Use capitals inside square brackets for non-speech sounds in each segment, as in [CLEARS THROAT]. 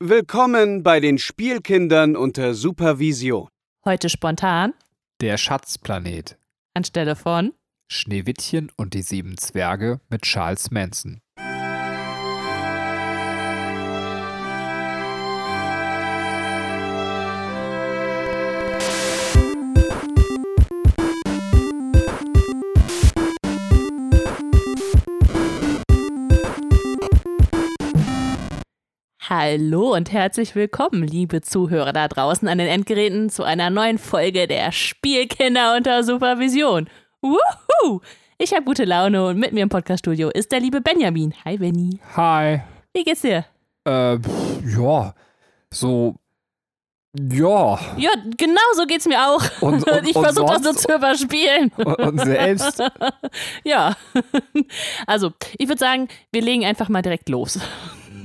Willkommen bei den Spielkindern unter Supervision. Heute spontan Der Schatzplanet. anstelle von Schneewittchen und die sieben Zwerge mit Charles Manson. Hallo und herzlich willkommen, liebe Zuhörer da draußen an den Endgeräten, zu einer neuen Folge der Spielkinder unter Supervision. Wuhu! Ich habe gute Laune und mit mir im Podcaststudio ist der liebe Benjamin. Hi Benny. Hi. Wie geht's dir? Äh, ja. So. Ja. Ja, genau so geht's mir auch. Und- und- [LAUGHS] ich versuche das so zu überspielen. Und, und selbst. [LAUGHS] ja. Also, ich würde sagen, wir legen einfach mal direkt los.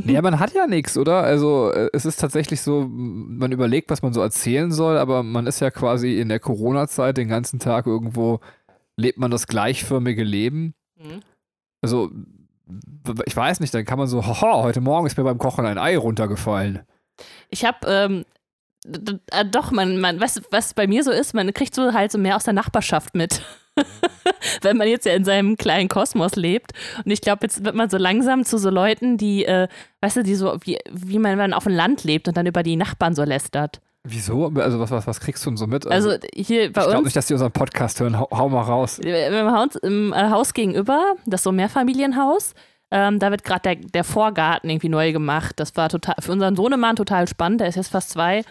Ja, man hat ja nichts, oder? Also, äh, es ist tatsächlich so, man überlegt, was man so erzählen soll, aber man ist ja quasi in der Corona-Zeit den ganzen Tag irgendwo, lebt man das gleichförmige Leben. Mhm. Also, ich weiß nicht, dann kann man so, haha, heute Morgen ist mir beim Kochen ein Ei runtergefallen. Ich habe, ähm, äh, doch, man, man, was, was bei mir so ist, man kriegt so halt so mehr aus der Nachbarschaft mit. [LAUGHS] [LAUGHS] Wenn man jetzt ja in seinem kleinen Kosmos lebt. Und ich glaube, jetzt wird man so langsam zu so Leuten, die, äh, weißt du, die so, wie, wie man, man auf dem Land lebt und dann über die Nachbarn so lästert. Wieso? Also, was, was, was kriegst du denn so mit? Also hier bei ich glaube uns, nicht, dass die unseren Podcast hören. Hau, hau mal raus. im Haus, im äh, Haus gegenüber, das ist so ein Mehrfamilienhaus, ähm, da wird gerade der, der Vorgarten irgendwie neu gemacht. Das war total, für unseren Sohnemann total spannend. Der ist jetzt fast zwei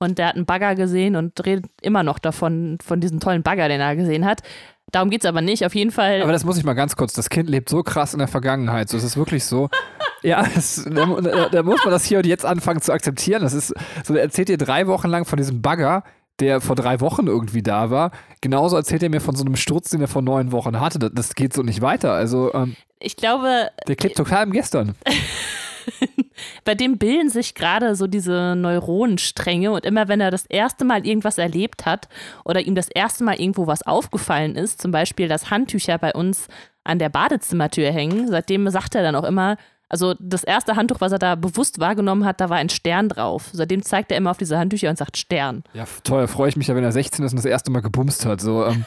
und der hat einen Bagger gesehen und redet immer noch davon, von diesem tollen Bagger, den er gesehen hat. Darum geht es aber nicht. Auf jeden Fall. Aber das muss ich mal ganz kurz. Das Kind lebt so krass in der Vergangenheit. So, es ist wirklich so. [LAUGHS] Ja, es, da, da, muss man das hier und jetzt anfangen zu akzeptieren. Das ist so, er erzählt dir drei Wochen lang von diesem Bagger, der vor drei Wochen irgendwie da war. Genauso erzählt er mir von so einem Sturz, den er vor neun Wochen hatte. Das, das geht so nicht weiter. Also, ähm, ich glaube, der klebt total im Gestern. [LAUGHS] [LAUGHS] bei dem bilden sich gerade so diese Neuronenstränge und immer wenn er das erste Mal irgendwas erlebt hat oder ihm das erste Mal irgendwo was aufgefallen ist, zum Beispiel, dass Handtücher bei uns an der Badezimmertür hängen, seitdem sagt er dann auch immer, also das erste Handtuch, was er da bewusst wahrgenommen hat, da war ein Stern drauf. Seitdem zeigt er immer auf diese Handtücher und sagt Stern. Ja, toll. Freue ich mich ja, wenn er 16 ist und das erste Mal gebumst hat. So, ähm,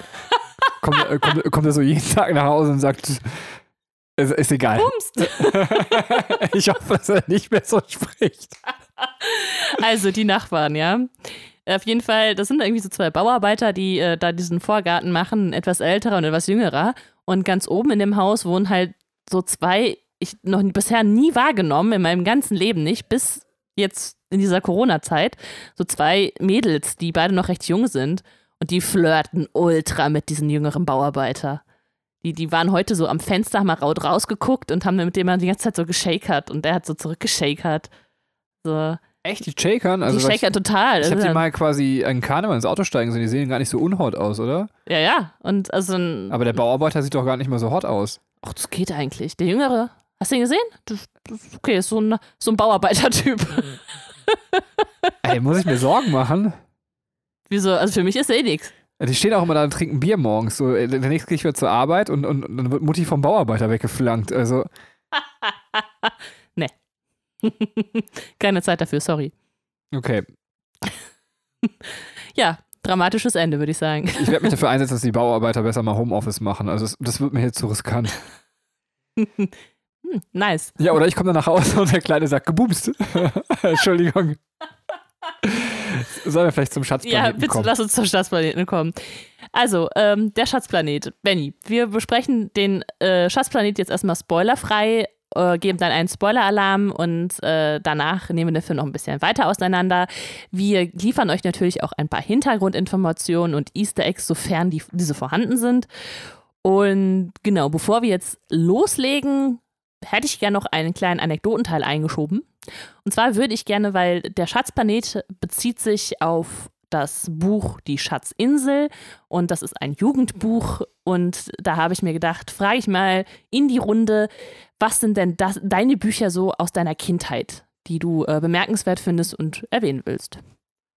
kommt, er- kommt, kommt er so jeden Tag nach Hause und sagt, ist, ist egal. Bumst! [LAUGHS] Ich hoffe, dass er nicht mehr so spricht. Also die Nachbarn, ja. Auf jeden Fall, das sind irgendwie so zwei Bauarbeiter, die äh, da diesen Vorgarten machen, etwas älterer und etwas jüngerer. Und ganz oben in dem Haus wohnen halt so zwei, ich noch bisher nie wahrgenommen, in meinem ganzen Leben nicht, bis jetzt in dieser Corona-Zeit, so zwei Mädels, die beide noch recht jung sind. Und die flirten ultra mit diesen jüngeren Bauarbeiter. Die, die waren heute so am Fenster, haben mal rausgeguckt und haben mit dem die ganze Zeit so geschakert und der hat so zurückgeschakert. So. Echt, die Shakern? Also, die weil ich shakern total. ich habe Also die dann- mal quasi einen Karneval ins Auto steigen sehen. Die sehen gar nicht so unhot aus, oder? Ja, ja. Und also. Aber der Bauarbeiter sieht doch gar nicht mal so hot aus. Ach, das geht eigentlich. Der Jüngere. Hast du ihn gesehen? Das, das okay, ist so ein, so ein Bauarbeitertyp. Ey, muss ich mir Sorgen machen? Wieso? Also für mich ist er eh nix. Die stehen auch immer da und trinken Bier morgens. So, äh, der nächste gehe ich wieder zur Arbeit und, und, und dann wird Mutti vom Bauarbeiter weggeflankt. Also, [LAUGHS] [LAUGHS] Keine Zeit dafür, sorry. okay. [LAUGHS] Ja, dramatisches Ende, würde ich sagen. Ich werde mich dafür einsetzen, dass die Bauarbeiter besser mal Homeoffice machen. Also, das, das wird mir jetzt zu riskant. Hm, nice. Ja, oder ich komme dann nach Hause und der Kleine sagt, gebumst. Entschuldigung. Sollen wir vielleicht zum Ja, Schatzplaneten bitte kommen? lass uns zum Schatzplaneten kommen. Also, ähm, der Schatzplanet. Benny, wir besprechen den äh, Schatzplanet jetzt erstmal spoilerfrei, äh, geben dann einen Spoiler-Alarm und äh, danach nehmen wir den Film noch ein bisschen weiter auseinander. Wir liefern euch natürlich auch ein paar Hintergrundinformationen und Easter Eggs, sofern die, diese vorhanden sind. Und genau, bevor wir jetzt loslegen, hätte ich gerne noch einen kleinen Anekdotenteil eingeschoben. Und zwar würde ich gerne, weil der Schatzplanet bezieht sich auf das Buch Die Schatzinsel und das ist ein Jugendbuch und da habe ich mir gedacht, frage ich mal in die Runde, was sind denn das, deine Bücher so aus deiner Kindheit, die du äh, bemerkenswert findest und erwähnen willst?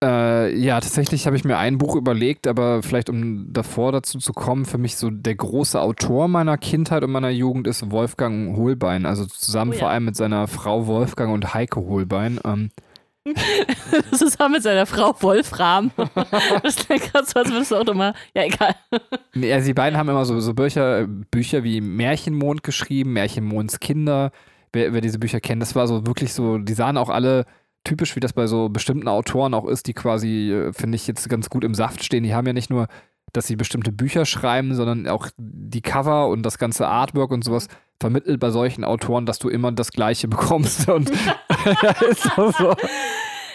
Äh, ja, tatsächlich habe ich mir ein Buch überlegt, aber vielleicht um davor dazu zu kommen, für mich so der große Autor meiner Kindheit und meiner Jugend ist Wolfgang Holbein. Also zusammen Oh ja. vor allem mit seiner Frau Wolfgang und Heike Holbein. Ähm, [LAUGHS] auch mit seiner Frau Wolfram. [LAUGHS] Das klingt gerade so, als würdest du auch nochmal. Ja, egal. Also die beiden haben immer so, so Bücher, Bücher wie Märchenmond geschrieben, Märchenmonds Kinder. Wer, wer diese Bücher kennt, das war so wirklich so, die sahen auch alle typisch, wie das bei so bestimmten Autoren auch ist, die quasi, äh, finde ich, jetzt ganz gut im Saft stehen. Die haben ja nicht nur, dass sie bestimmte Bücher schreiben, sondern auch die Cover und das ganze Artwork und sowas vermittelt bei solchen Autoren, dass du immer das Gleiche [LAUGHS] bekommst. Und [LAUGHS] ist auch so.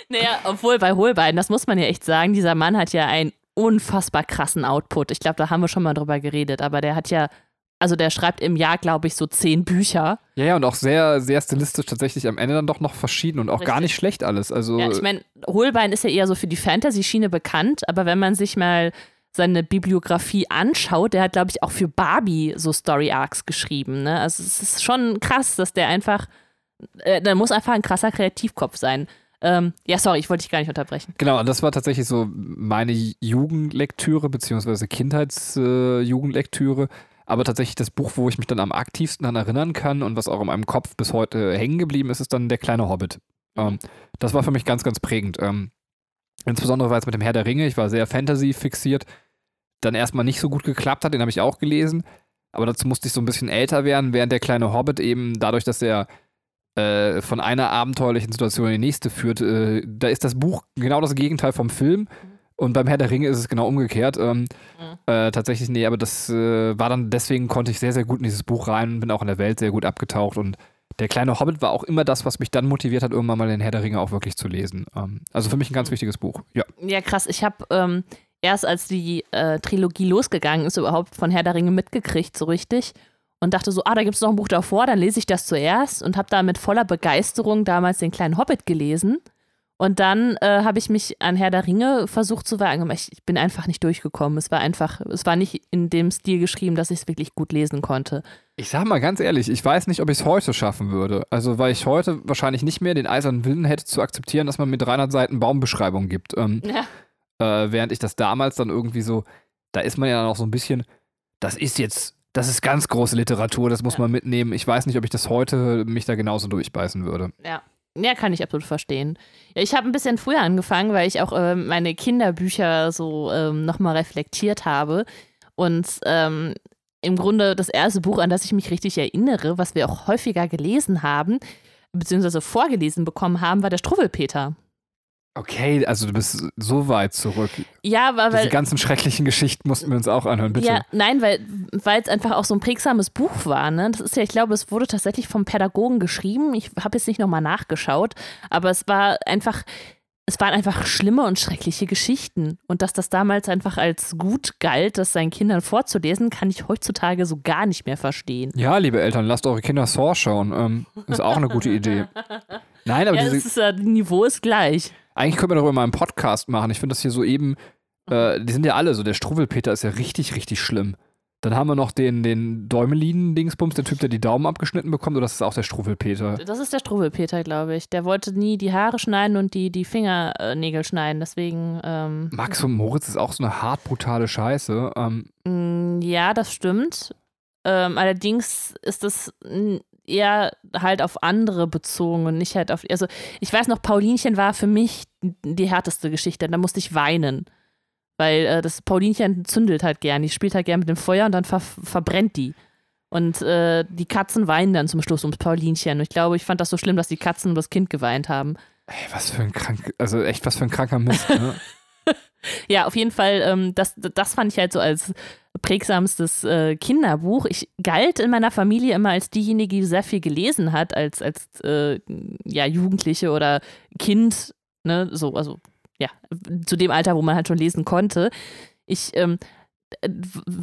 Naja, obwohl bei Hohlbein, das muss man ja echt sagen, dieser Mann hat ja einen unfassbar krassen Output. Ich glaube, da haben wir schon mal drüber geredet, aber der hat ja, also der schreibt im Jahr, glaube ich, so zehn Bücher. Ja, ja, und auch sehr, sehr stilistisch tatsächlich am Ende dann doch noch verschieden und auch gar Richtig. nicht schlecht alles. Also, Ja, ich meine, Hohlbein ist ja eher so für die Fantasy-Schiene bekannt, aber wenn man sich mal seine Bibliografie anschaut, der hat, glaube ich, auch für Barbie so Story-Arcs geschrieben. Ne? Also es ist schon krass, dass der einfach, äh, der muss einfach ein krasser Kreativkopf sein. Ähm, ja, sorry, ich wollte dich gar nicht unterbrechen. Genau, und das war tatsächlich so meine Jugendlektüre, beziehungsweise Kindheitsjugendlektüre. Aber tatsächlich das Buch, wo ich mich dann am aktivsten daran erinnern kann und was auch in meinem Kopf bis heute hängen geblieben ist, ist dann Der kleine Hobbit. Ähm, das war für mich ganz, ganz prägend. Ähm, insbesondere weil es mit dem Herr der Ringe, ich war sehr Fantasy fixiert, dann erstmal nicht so gut geklappt hat, den habe ich auch gelesen. Aber dazu musste ich so ein bisschen älter werden, während der kleine Hobbit eben dadurch, dass er äh, von einer abenteuerlichen Situation in die nächste führt, äh, da ist das Buch genau das Gegenteil vom Film. Und beim Herr der Ringe ist es genau umgekehrt. Ähm, äh, tatsächlich, nee, aber das äh, war dann, deswegen konnte ich sehr, sehr gut in dieses Buch rein, bin auch in der Welt sehr gut abgetaucht und der kleine Hobbit war auch immer das, was mich dann motiviert hat, irgendwann mal den Herr der Ringe auch wirklich zu lesen. Ähm, also für mich ein ganz wichtiges Buch. Ja. Ja, krass. Ich habe ähm, erst, als die äh, Trilogie losgegangen ist, überhaupt von Herr der Ringe mitgekriegt, so richtig. Und dachte so, ah, da gibt es noch ein Buch davor, dann lese ich das zuerst und habe da mit voller Begeisterung damals den kleinen Hobbit gelesen. Und dann äh, habe ich mich an Herr der Ringe versucht zu wagen, aber ich, ich bin einfach nicht durchgekommen. Es war einfach, es war nicht in dem Stil geschrieben, dass ich es wirklich gut lesen konnte. Ich sag mal ganz ehrlich, ich weiß nicht, ob ich es heute schaffen würde. Also, weil ich heute wahrscheinlich nicht mehr den eisernen Willen hätte zu akzeptieren, dass man mir 300 Seiten Baumbeschreibung gibt. Ähm, Ja. äh, während ich das damals dann irgendwie so, da ist man ja dann auch so ein bisschen, das ist jetzt, das ist ganz große Literatur, das muss Ja. man mitnehmen. Ich weiß nicht, ob ich das heute mich da genauso durchbeißen würde. Ja. Ja, kann ich absolut verstehen. Ich habe ein bisschen früher angefangen, weil ich auch ähm, meine Kinderbücher so ähm, nochmal reflektiert habe. Und ähm, im Grunde das erste Buch, an das ich mich richtig erinnere, was wir auch häufiger gelesen haben, beziehungsweise vorgelesen bekommen haben, war der Struwwelpeter. Okay, also du bist so weit zurück. Ja, aber Diese weil. ganzen schrecklichen Geschichten mussten wir uns auch anhören, bitte. Ja, nein, weil es einfach auch so ein prägsames Buch war. Ne? Das ist ja, ich glaube, es wurde tatsächlich vom Pädagogen geschrieben. Ich habe jetzt nicht nochmal nachgeschaut, aber es war einfach, es waren einfach schlimme und schreckliche Geschichten. Und dass das damals einfach als gut galt, das seinen Kindern vorzulesen, kann ich heutzutage so gar nicht mehr verstehen. Ja, liebe Eltern, lasst eure Kinder Saw schauen. Ähm, ist auch eine gute Idee. [LAUGHS] Nein, aber Ja, diese, das ist, äh, das Niveau ist gleich. Eigentlich können wir darüber mal einen Podcast machen. Ich finde das hier so eben, äh, die sind ja alle so. Der Struwwelpeter ist ja richtig, richtig schlimm. Dann haben wir noch den, den Däumelin-Dingsbums, der Typ, der die Daumen abgeschnitten bekommt, oder das ist auch der Struwwelpeter? Das ist der Struwwelpeter, glaube ich. Der wollte nie die Haare schneiden und die, die Fingernägel schneiden. Deswegen. Ähm, Max und Moritz ist auch so eine hart brutale Scheiße. Ähm, Mm, Ja, das stimmt. Ähm, allerdings ist das eher halt auf andere bezogen und nicht halt auf. Also, ich weiß noch, Paulinchen war für mich die härteste Geschichte. Da musste ich weinen. Weil äh, das Paulinchen zündelt halt gern. Die spielt halt gern mit dem Feuer und dann ver verbrennt die. Und äh, die Katzen weinen dann zum Schluss ums Paulinchen. Und ich glaube, ich fand das so schlimm, dass die Katzen um das Kind geweint haben. ey, was für ein krank, also echt was für ein kranker Mist. Ne? [LAUGHS] [LAUGHS] Ja, auf jeden Fall, ähm, das, das fand ich halt so als prägsamstes äh, Kinderbuch. Ich galt in meiner Familie immer als diejenige, die sehr viel gelesen hat, als, als äh, ja, Jugendliche oder Kind, ne, so, also ja, zu dem Alter, wo man halt schon lesen konnte. Ich ähm, äh,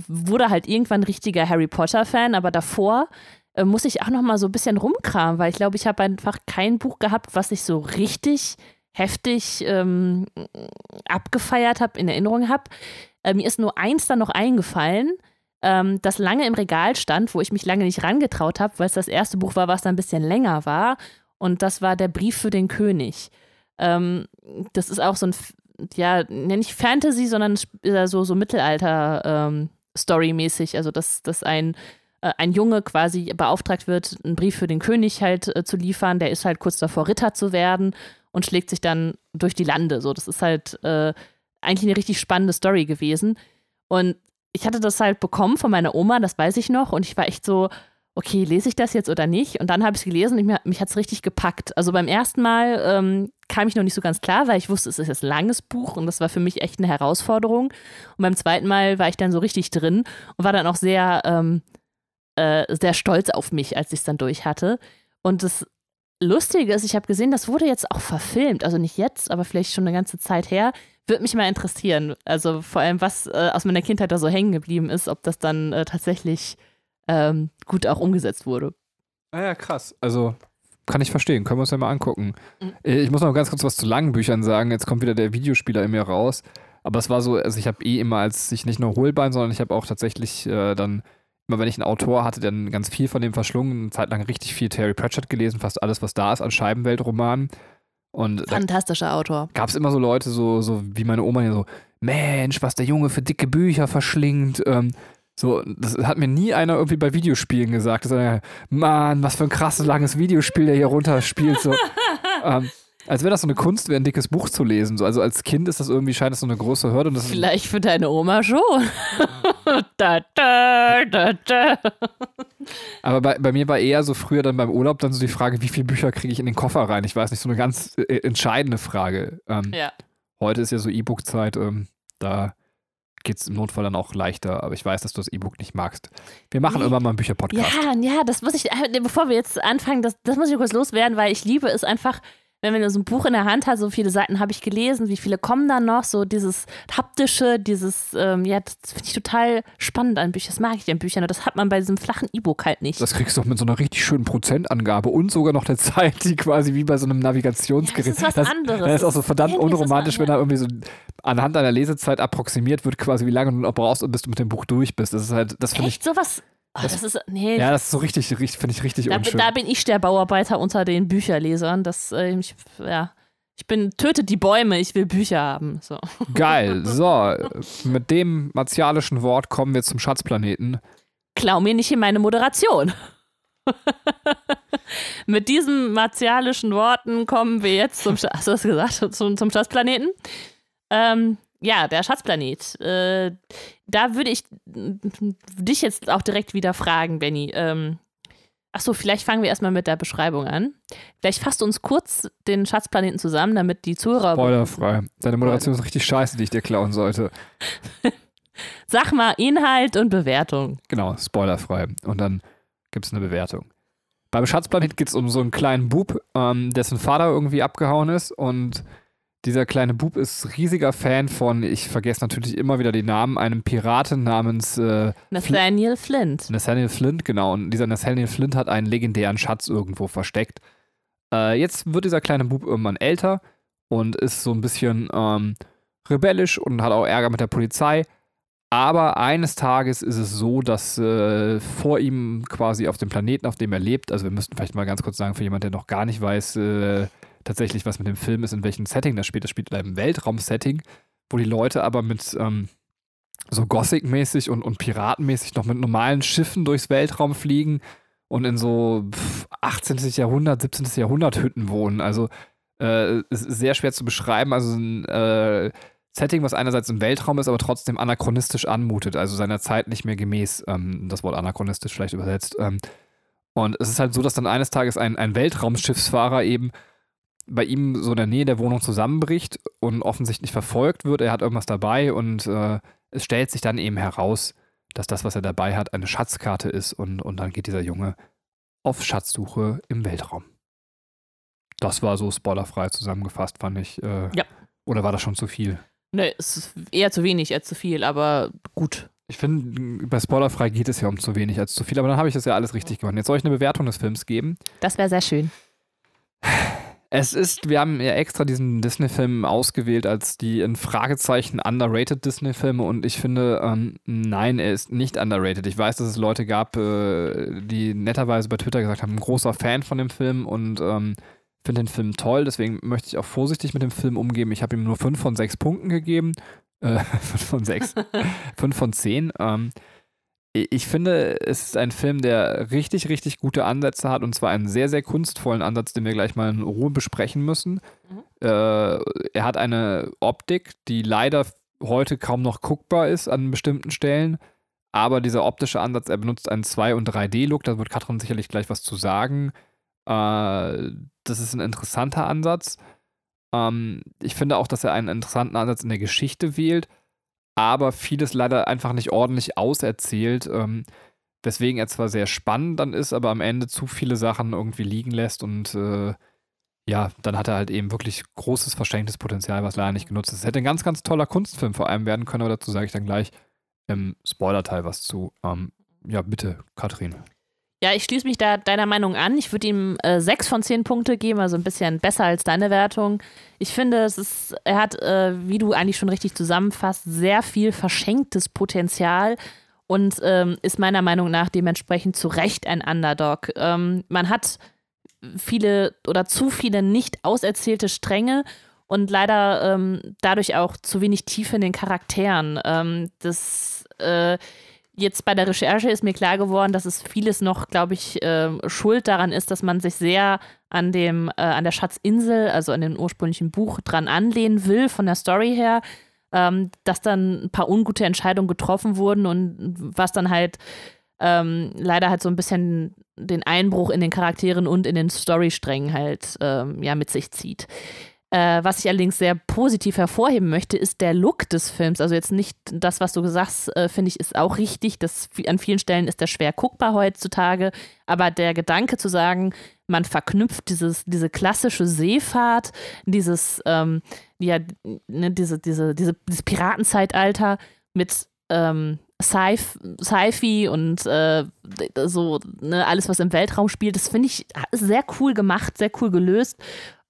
wurde halt irgendwann richtiger Harry Potter-Fan, aber davor äh, muss ich auch noch mal so ein bisschen rumkramen, weil ich glaube, ich habe einfach kein Buch gehabt, was ich so richtig heftig ähm, abgefeiert habe, in Erinnerung habe. Äh, mir ist nur eins dann noch eingefallen, ähm, das lange im Regal stand, wo ich mich lange nicht rangetraut habe, weil es das erste Buch war, was dann ein bisschen länger war. Und das war der Brief für den König. Ähm, das ist auch so ein, ja, ich Fantasy, sondern ja so, so Mittelalter ähm. Also, dass, dass ein, äh, ein Junge quasi beauftragt wird, einen Brief für den König halt äh, zu liefern. Der ist halt kurz davor, Ritter zu werden. Und schlägt sich dann durch die Lande. So, das ist halt äh, eigentlich eine richtig spannende Story gewesen. Und ich hatte das halt bekommen von meiner Oma, das weiß ich noch, und ich war echt so, okay, lese ich das jetzt oder nicht? Und dann habe ich es gelesen und mich, mich hat es richtig gepackt. Also beim ersten Mal ähm, kam ich noch nicht so ganz klar, weil ich wusste, es ist ein langes Buch und das war für mich echt eine Herausforderung. Und beim zweiten Mal war ich dann so richtig drin und war dann auch sehr, ähm, äh, sehr stolz auf mich, als ich es dann durch hatte. Und das Lustige ist, ich habe gesehen, das wurde jetzt auch verfilmt. Also nicht jetzt, aber vielleicht schon eine ganze Zeit her. Würde mich mal interessieren. Also vor allem, was äh, aus meiner Kindheit da so hängen geblieben ist, ob das dann äh, tatsächlich ähm, gut auch umgesetzt wurde. Ah ja, krass. Also kann ich verstehen. Können wir uns ja mal angucken. Mhm. Äh, ich muss noch ganz kurz was zu langen Büchern sagen. Jetzt kommt wieder der Videospieler in mir raus. Aber es war so, also ich habe eh immer als ich nicht nur Hohlbein, sondern ich habe auch tatsächlich äh, dann immer wenn ich einen Autor hatte, dann ganz viel von dem verschlungen, eine Zeit lang richtig viel Terry Pratchett gelesen, fast alles, was da ist an Scheibenweltromanen. Und Fantastischer Autor. Gab es immer so Leute, so, so wie meine Oma, die so, Mensch, was der Junge für dicke Bücher verschlingt. Ähm, so, das hat mir nie einer irgendwie bei Videospielen gesagt. Das ist Mann, was für ein krasses langes Videospiel der hier runterspielt. So. [LAUGHS] ähm, als wäre das so eine Kunst, wäre ein dickes Buch zu lesen. So, also als Kind ist das irgendwie, scheint es so eine große Hürde. Vielleicht für deine Oma schon. [LAUGHS] da, da, da, da. Aber bei, bei mir war eher so früher dann beim Urlaub dann so die Frage, wie viele Bücher kriege ich in den Koffer rein? Ich weiß nicht, so eine ganz äh, entscheidende Frage. Ähm, ja. Heute ist ja so E-Book-Zeit. Ähm, da geht es im Notfall dann auch leichter, aber ich weiß, dass du das E-Book nicht magst. Wir machen nee. immer mal einen Bücher-Podcast. Ja, ja, das muss ich, äh, bevor wir jetzt anfangen, das, das muss ich kurz loswerden, weil ich liebe es einfach, wenn man so ein Buch in der Hand hat, so viele Seiten habe ich gelesen, wie viele kommen dann noch, so dieses haptische, dieses, ähm, ja, das finde ich total spannend an Büchern, das mag ich an Büchern, und das hat man bei diesem flachen E-Book halt nicht. Das kriegst du doch mit so einer richtig schönen Prozentangabe und sogar noch der Zeit, die quasi wie bei so einem Navigationsgerät. Ja, das ist was das, anderes. Das ist auch so verdammt unromantisch, wenn da irgendwie so anhand deiner Lesezeit approximiert wird, quasi wie lange du noch brauchst, bis du mit dem Buch durch bist. Das ist halt, das finde ich. sowas Oh, das, das, ist, nee. Ja, das ist so richtig, richtig finde ich richtig da, unschön. Da bin ich der Bauarbeiter unter den Bücherlesern. Das, äh, ich, ja. Ich bin, tötet die Bäume, ich will Bücher haben. So. [LAUGHS] Geil. So, mit dem martialischen Wort kommen wir zum Schatzplaneten. Klau mir nicht in meine Moderation. [LAUGHS] mit diesen martialischen Worten kommen wir jetzt zum, hast du das gesagt, zum, zum Schatzplaneten. Ähm, ja, der Schatzplanet. Äh, da würde ich dich jetzt auch direkt wieder fragen, Benny. Ähm, Achso, vielleicht fangen wir erstmal mit der Beschreibung an. Vielleicht fasst du uns kurz den Schatzplaneten zusammen, damit die Zuhörer. Spoilerfrei. Deine Moderation ist richtig scheiße, die ich dir klauen sollte. [LAUGHS] Sag mal Inhalt und Bewertung. Genau, spoilerfrei. Und dann gibt es eine Bewertung. Beim Schatzplanet geht es um so einen kleinen Bub, ähm, dessen Vater irgendwie abgehauen ist und dieser kleine Bub ist riesiger Fan von, ich vergesse natürlich immer wieder den Namen, einem Piraten namens äh, Nathaniel Fl Flint. Nathaniel Flint, genau. Und dieser Nathaniel Flint hat einen legendären Schatz irgendwo versteckt. Äh, jetzt wird dieser kleine Bub irgendwann älter und ist so ein bisschen ähm, rebellisch und hat auch Ärger mit der Polizei. Aber eines Tages ist es so, dass äh, vor ihm quasi auf dem Planeten, auf dem er lebt, also wir müssten vielleicht mal ganz kurz sagen, für jemanden, der noch gar nicht weiß, äh, tatsächlich, was mit dem Film ist, in welchem Setting das spielt. Das spielt in einem Weltraum-Setting, wo die Leute aber mit ähm, so Gothic-mäßig und, und Piratenmäßig noch mit normalen Schiffen durchs Weltraum fliegen und in so 18. Jahrhundert, 17. Jahrhundert Hütten wohnen. Also äh, sehr schwer zu beschreiben. Also ein äh, Setting, was einerseits im Weltraum ist, aber trotzdem anachronistisch anmutet, also seiner Zeit nicht mehr gemäß. Ähm, das Wort anachronistisch vielleicht übersetzt. Ähm, und es ist halt so, dass dann eines Tages ein, ein Weltraumschiffsfahrer eben bei ihm so in der Nähe der Wohnung zusammenbricht und offensichtlich verfolgt wird. Er hat irgendwas dabei und äh, es stellt sich dann eben heraus, dass das, was er dabei hat, eine Schatzkarte ist und, und dann geht dieser Junge auf Schatzsuche im Weltraum. Das war so spoilerfrei zusammengefasst, fand ich. Äh, ja. Oder war das schon zu viel? Ne, es ist eher zu wenig als zu viel, aber gut. Ich finde, bei Spoilerfrei geht es ja um zu wenig als zu viel, aber dann habe ich das ja alles richtig gemacht. Jetzt soll ich eine Bewertung des Films geben. Das wäre sehr schön. [SIGHS] Es ist, wir haben ja extra diesen Disney-Film ausgewählt als die in Fragezeichen underrated Disney-Filme und ich finde, ähm, nein, er ist nicht underrated. Ich weiß, dass es Leute gab, äh, die netterweise bei Twitter gesagt haben, ein großer Fan von dem Film und ähm, finde den Film toll, deswegen möchte ich auch vorsichtig mit dem Film umgehen. Ich habe ihm nur 5 von 6 Punkten gegeben. Äh, [LAUGHS] 5 von 6. 5 [LAUGHS] von 10. Ähm, ich finde, es ist ein Film, der richtig, richtig gute Ansätze hat und zwar einen sehr, sehr kunstvollen Ansatz, den wir gleich mal in Ruhe besprechen müssen. Mhm. Äh, er hat eine Optik, die leider heute kaum noch guckbar ist an bestimmten Stellen, aber dieser optische Ansatz, er benutzt einen 2- und 3D-Look, da wird Katrin sicherlich gleich was zu sagen. Äh, das ist ein interessanter Ansatz. Ähm, ich finde auch, dass er einen interessanten Ansatz in der Geschichte wählt aber vieles leider einfach nicht ordentlich auserzählt. Ähm, weswegen er zwar sehr spannend dann ist, aber am Ende zu viele Sachen irgendwie liegen lässt und äh, ja, dann hat er halt eben wirklich großes verschenktes Potenzial, was leider nicht genutzt ist. Es hätte ein ganz, ganz toller Kunstfilm vor allem werden können, aber dazu sage ich dann gleich im Spoiler-Teil was zu. Ähm, ja, bitte, Katrin. Ja, ich schließe mich da deiner Meinung an. Ich würde ihm äh, sechs von zehn Punkte geben, also ein bisschen besser als deine Wertung. Ich finde, es ist, er hat, äh, wie du eigentlich schon richtig zusammenfasst, sehr viel verschenktes Potenzial und ähm, ist meiner Meinung nach dementsprechend zu Recht ein Underdog. Ähm, man hat viele oder zu viele nicht auserzählte Stränge und leider ähm, dadurch auch zu wenig Tiefe in den Charakteren. Ähm, das äh, jetzt bei der Recherche ist mir klar geworden, dass es vieles noch, glaube ich, äh, schuld daran ist, dass man sich sehr an dem, äh, an der Schatzinsel, also an dem ursprünglichen Buch, dran anlehnen will, von der Story her, ähm, dass dann ein paar ungute Entscheidungen getroffen wurden und was dann halt ähm, leider halt so ein bisschen den Einbruch in den Charakteren und in den Storysträngen halt ähm, ja mit sich zieht. Äh, was ich allerdings sehr positiv hervorheben möchte, ist der Look des Films. Also jetzt nicht das, was du sagst, äh, finde ich, ist auch richtig. Das, an vielen Stellen ist der schwer guckbar heutzutage. Aber der Gedanke zu sagen, man verknüpft dieses, diese klassische Seefahrt, dieses, ähm, ja, ne, diese, diese, diese, dieses Piratenzeitalter mit ähm, Sci-Fi und äh, so ne, alles, was im Weltraum spielt, das finde ich sehr cool gemacht, sehr cool gelöst.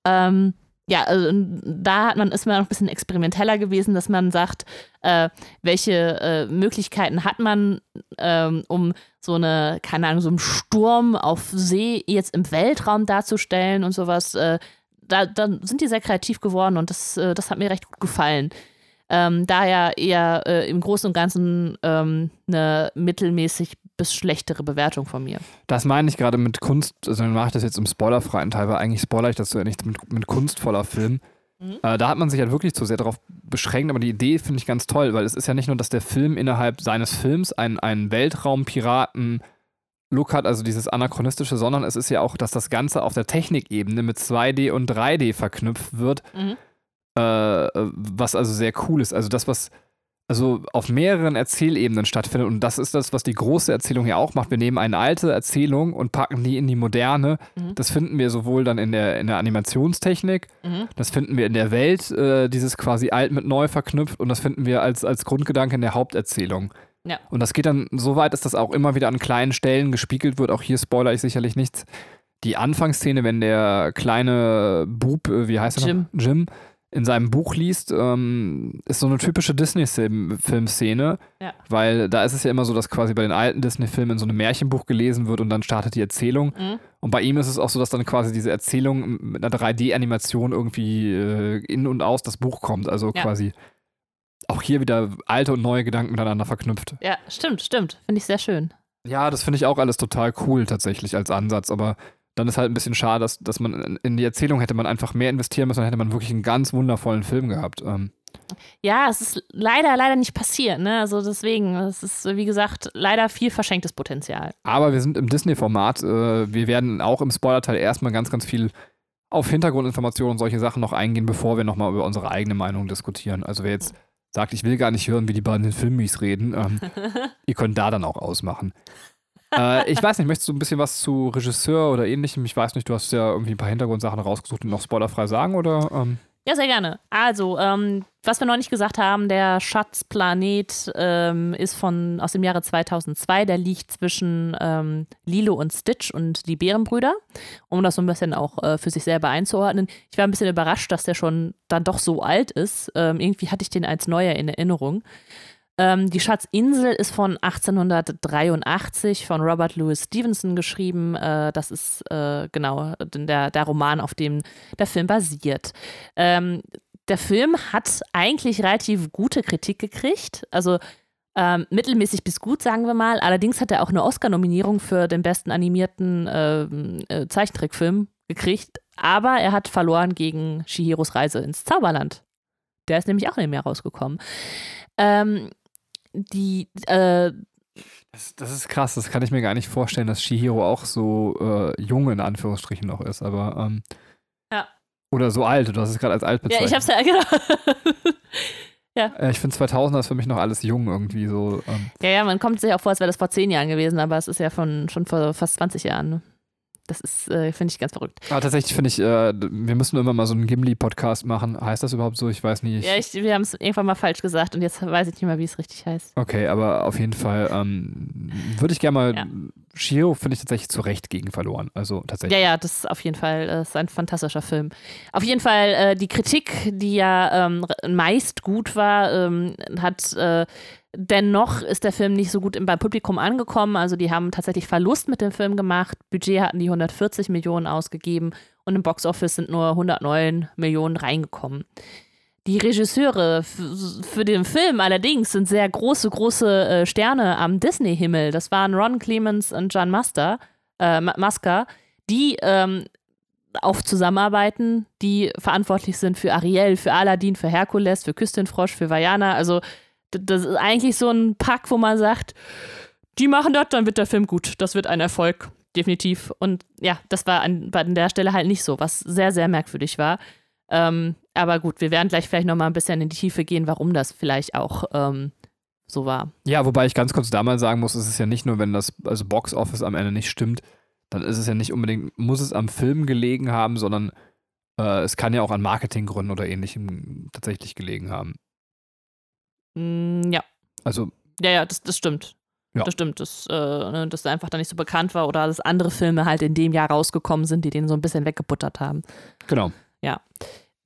Ähm, ja, also da hat man, ist man noch ein bisschen experimenteller gewesen, dass man sagt, äh, welche äh, Möglichkeiten hat man, ähm, um so eine, keine Ahnung, so einen Sturm auf See jetzt im Weltraum darzustellen und sowas. Äh, da, da sind die sehr kreativ geworden und das, äh, das hat mir recht gut gefallen. Ähm, daher eher äh, im Großen und Ganzen ähm, eine mittelmäßig bis schlechtere Bewertung von mir. Das meine ich gerade mit Kunst, also dann mache ich das jetzt im spoilerfreien Teil, weil eigentlich spoiler ich das so ja nicht mit, mit kunstvoller Film. Mhm. Äh, da hat man sich halt wirklich zu sehr darauf beschränkt, aber die Idee finde ich ganz toll, weil es ist ja nicht nur, dass der Film innerhalb seines Films einen, einen Weltraumpiraten Look hat, also dieses anachronistische, sondern es ist ja auch, dass das Ganze auf der Technikebene mit 2D und 3D verknüpft wird. Mhm äh, was also sehr cool ist. Also das, was also auf mehreren Erzählebenen stattfindet. Und das ist das, was die große Erzählung hier auch macht. Wir nehmen eine alte Erzählung und packen die in die moderne. Mhm. Das finden wir sowohl dann in der, in der Animationstechnik, mhm. das finden wir in der Welt, äh, dieses quasi alt mit neu verknüpft und das finden wir als, als Grundgedanke in der Haupterzählung. Ja. Und das geht dann so weit, dass das auch immer wieder an kleinen Stellen gespiegelt wird. Auch hier spoiler ich sicherlich nichts. Die Anfangsszene, wenn der kleine Bub, äh, wie heißt er Jim. noch? Jim in seinem Buch liest, ähm, ist so eine typische Disney-Filmszene, ja. weil da ist es ja immer so, dass quasi bei den alten Disney-Filmen so ein Märchenbuch gelesen wird und dann startet die Erzählung. Mhm. Und bei ihm ist es auch so, dass dann quasi diese Erzählung mit einer 3D-Animation irgendwie äh, in und aus das Buch kommt. Also ja. quasi auch hier wieder alte und neue Gedanken miteinander verknüpft. Ja, stimmt, stimmt. Finde ich sehr schön. Ja, das finde ich auch alles total cool tatsächlich als Ansatz, aber dann ist halt ein bisschen schade, dass, dass man in die Erzählung hätte man einfach mehr investieren müssen, dann hätte man wirklich einen ganz wundervollen Film gehabt. Ähm. Ja, es ist leider, leider nicht passiert. Ne? Also deswegen, es ist, wie gesagt, leider viel verschenktes Potenzial. Aber wir sind im Disney-Format. Äh, wir werden auch im Spoiler-Teil erstmal ganz, ganz viel auf Hintergrundinformationen und solche Sachen noch eingehen, bevor wir nochmal über unsere eigene Meinung diskutieren. Also wer jetzt sagt, ich will gar nicht hören, wie die beiden Filmmies reden, ähm, [LAUGHS] ihr könnt da dann auch ausmachen äh, ich weiß nicht, möchtest du ein bisschen was zu Regisseur oder ähnlichem? Ich weiß nicht, du hast ja irgendwie ein paar Hintergrundsachen rausgesucht und noch spoilerfrei sagen oder? Ähm? Ja, sehr gerne. Also, ähm, was wir noch nicht gesagt haben, der Schatzplanet ähm, ist von aus dem Jahre 2002. Der liegt zwischen ähm, Lilo und Stitch und die Bärenbrüder, um das so ein bisschen auch äh, für sich selber einzuordnen. Ich war ein bisschen überrascht, dass der schon dann doch so alt ist. Ähm, irgendwie hatte ich den als neuer in Erinnerung. Ähm, die Schatzinsel ist von 1883 von Robert Louis Stevenson geschrieben. Äh, das ist äh, genau der, der Roman, auf dem der Film basiert. Ähm, der Film hat eigentlich relativ gute Kritik gekriegt. Also Ähm, mittelmäßig bis gut, sagen wir mal. Allerdings hat er auch eine Oscar-Nominierung für den besten animierten äh, äh, Zeichentrickfilm gekriegt. Aber er hat verloren gegen Shihiros Reise ins Zauberland. Der ist nämlich auch in dem Jahr rausgekommen. Ähm, die, äh, das, das, ist krass, das kann ich mir gar nicht vorstellen, dass Shihiro auch so äh, jung in Anführungsstrichen noch ist, aber ähm, ja. Oder so alt, du hast es gerade als alt bezeichnet. Ja, ich hab's ja, [LAUGHS] genau. ja. Äh, ich finde 2000 ist für mich noch alles jung irgendwie so. Ähm. Ja, ja, man kommt sich auch vor, als wäre das vor zehn Jahren gewesen, aber es ist ja von, schon vor fast 20 Jahren. Ne? Das ist, äh, finde ich ganz verrückt. Aber tatsächlich finde ich, äh, wir müssen immer mal so einen Gimli-Podcast machen. Heißt das überhaupt so? Ich weiß nicht. Ja, ich, wir haben es irgendwann mal falsch gesagt und jetzt weiß ich nicht mehr, wie es richtig heißt. Okay, aber auf jeden Fall ähm, würde ich gerne mal. Ja. Shiro finde ich tatsächlich zu Recht gegen verloren. Also tatsächlich. Ja, ja, das ist auf jeden Fall äh, ist ein fantastischer Film. Auf jeden Fall äh, die Kritik, die ja ähm, meist gut war, ähm, hat äh, Dennoch ist der Film nicht so gut beim Publikum angekommen. Also die haben tatsächlich Verlust mit dem Film gemacht. Budget hatten die 140 Millionen ausgegeben und im Boxoffice sind nur 109 Millionen reingekommen. Die Regisseure für den Film allerdings sind sehr große, große äh, Sterne am Disney-Himmel. Das waren Ron Clements und John Master, äh, Masker, die ähm, auf zusammenarbeiten, die verantwortlich sind für Ariel, für Aladdin, für Herkules, für Küstenfrosch, für Vajana. Also das ist eigentlich so ein Pack, wo man sagt, die machen das, dann wird der Film gut. Das wird ein Erfolg, definitiv. Und ja, das war an, an der Stelle halt nicht so, was sehr, sehr merkwürdig war. Ähm, aber gut, wir werden gleich vielleicht nochmal ein bisschen in die Tiefe gehen, warum das vielleicht auch ähm, so war. Ja, wobei ich ganz kurz damals sagen muss, es ist ja nicht nur, wenn das also Box Office am Ende nicht stimmt, dann ist es ja nicht unbedingt, muss es am Film gelegen haben, sondern äh, es kann ja auch an Marketinggründen oder ähnlichem tatsächlich gelegen haben. Mm, ja. Also. Ja, ja, das, das stimmt. Ja. Das stimmt, dass, äh, ne, dass er einfach da nicht so bekannt war oder dass andere Filme halt in dem Jahr rausgekommen sind, die den so ein bisschen weggebuttert haben. Genau. Ja.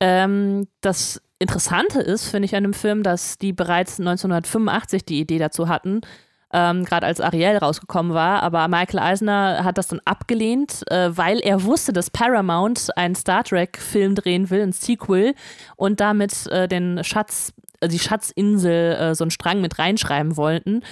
Ähm, das Interessante ist, finde ich, an dem Film, dass die bereits 1985 die Idee dazu hatten, ähm, gerade als Ariel rausgekommen war. Aber Michael Eisner hat das dann abgelehnt, äh, weil er wusste, dass Paramount einen Star Trek-Film drehen will, ein Sequel, und damit äh, den Schatz äh, die Schatzinsel äh, so einen Strang mit reinschreiben wollten.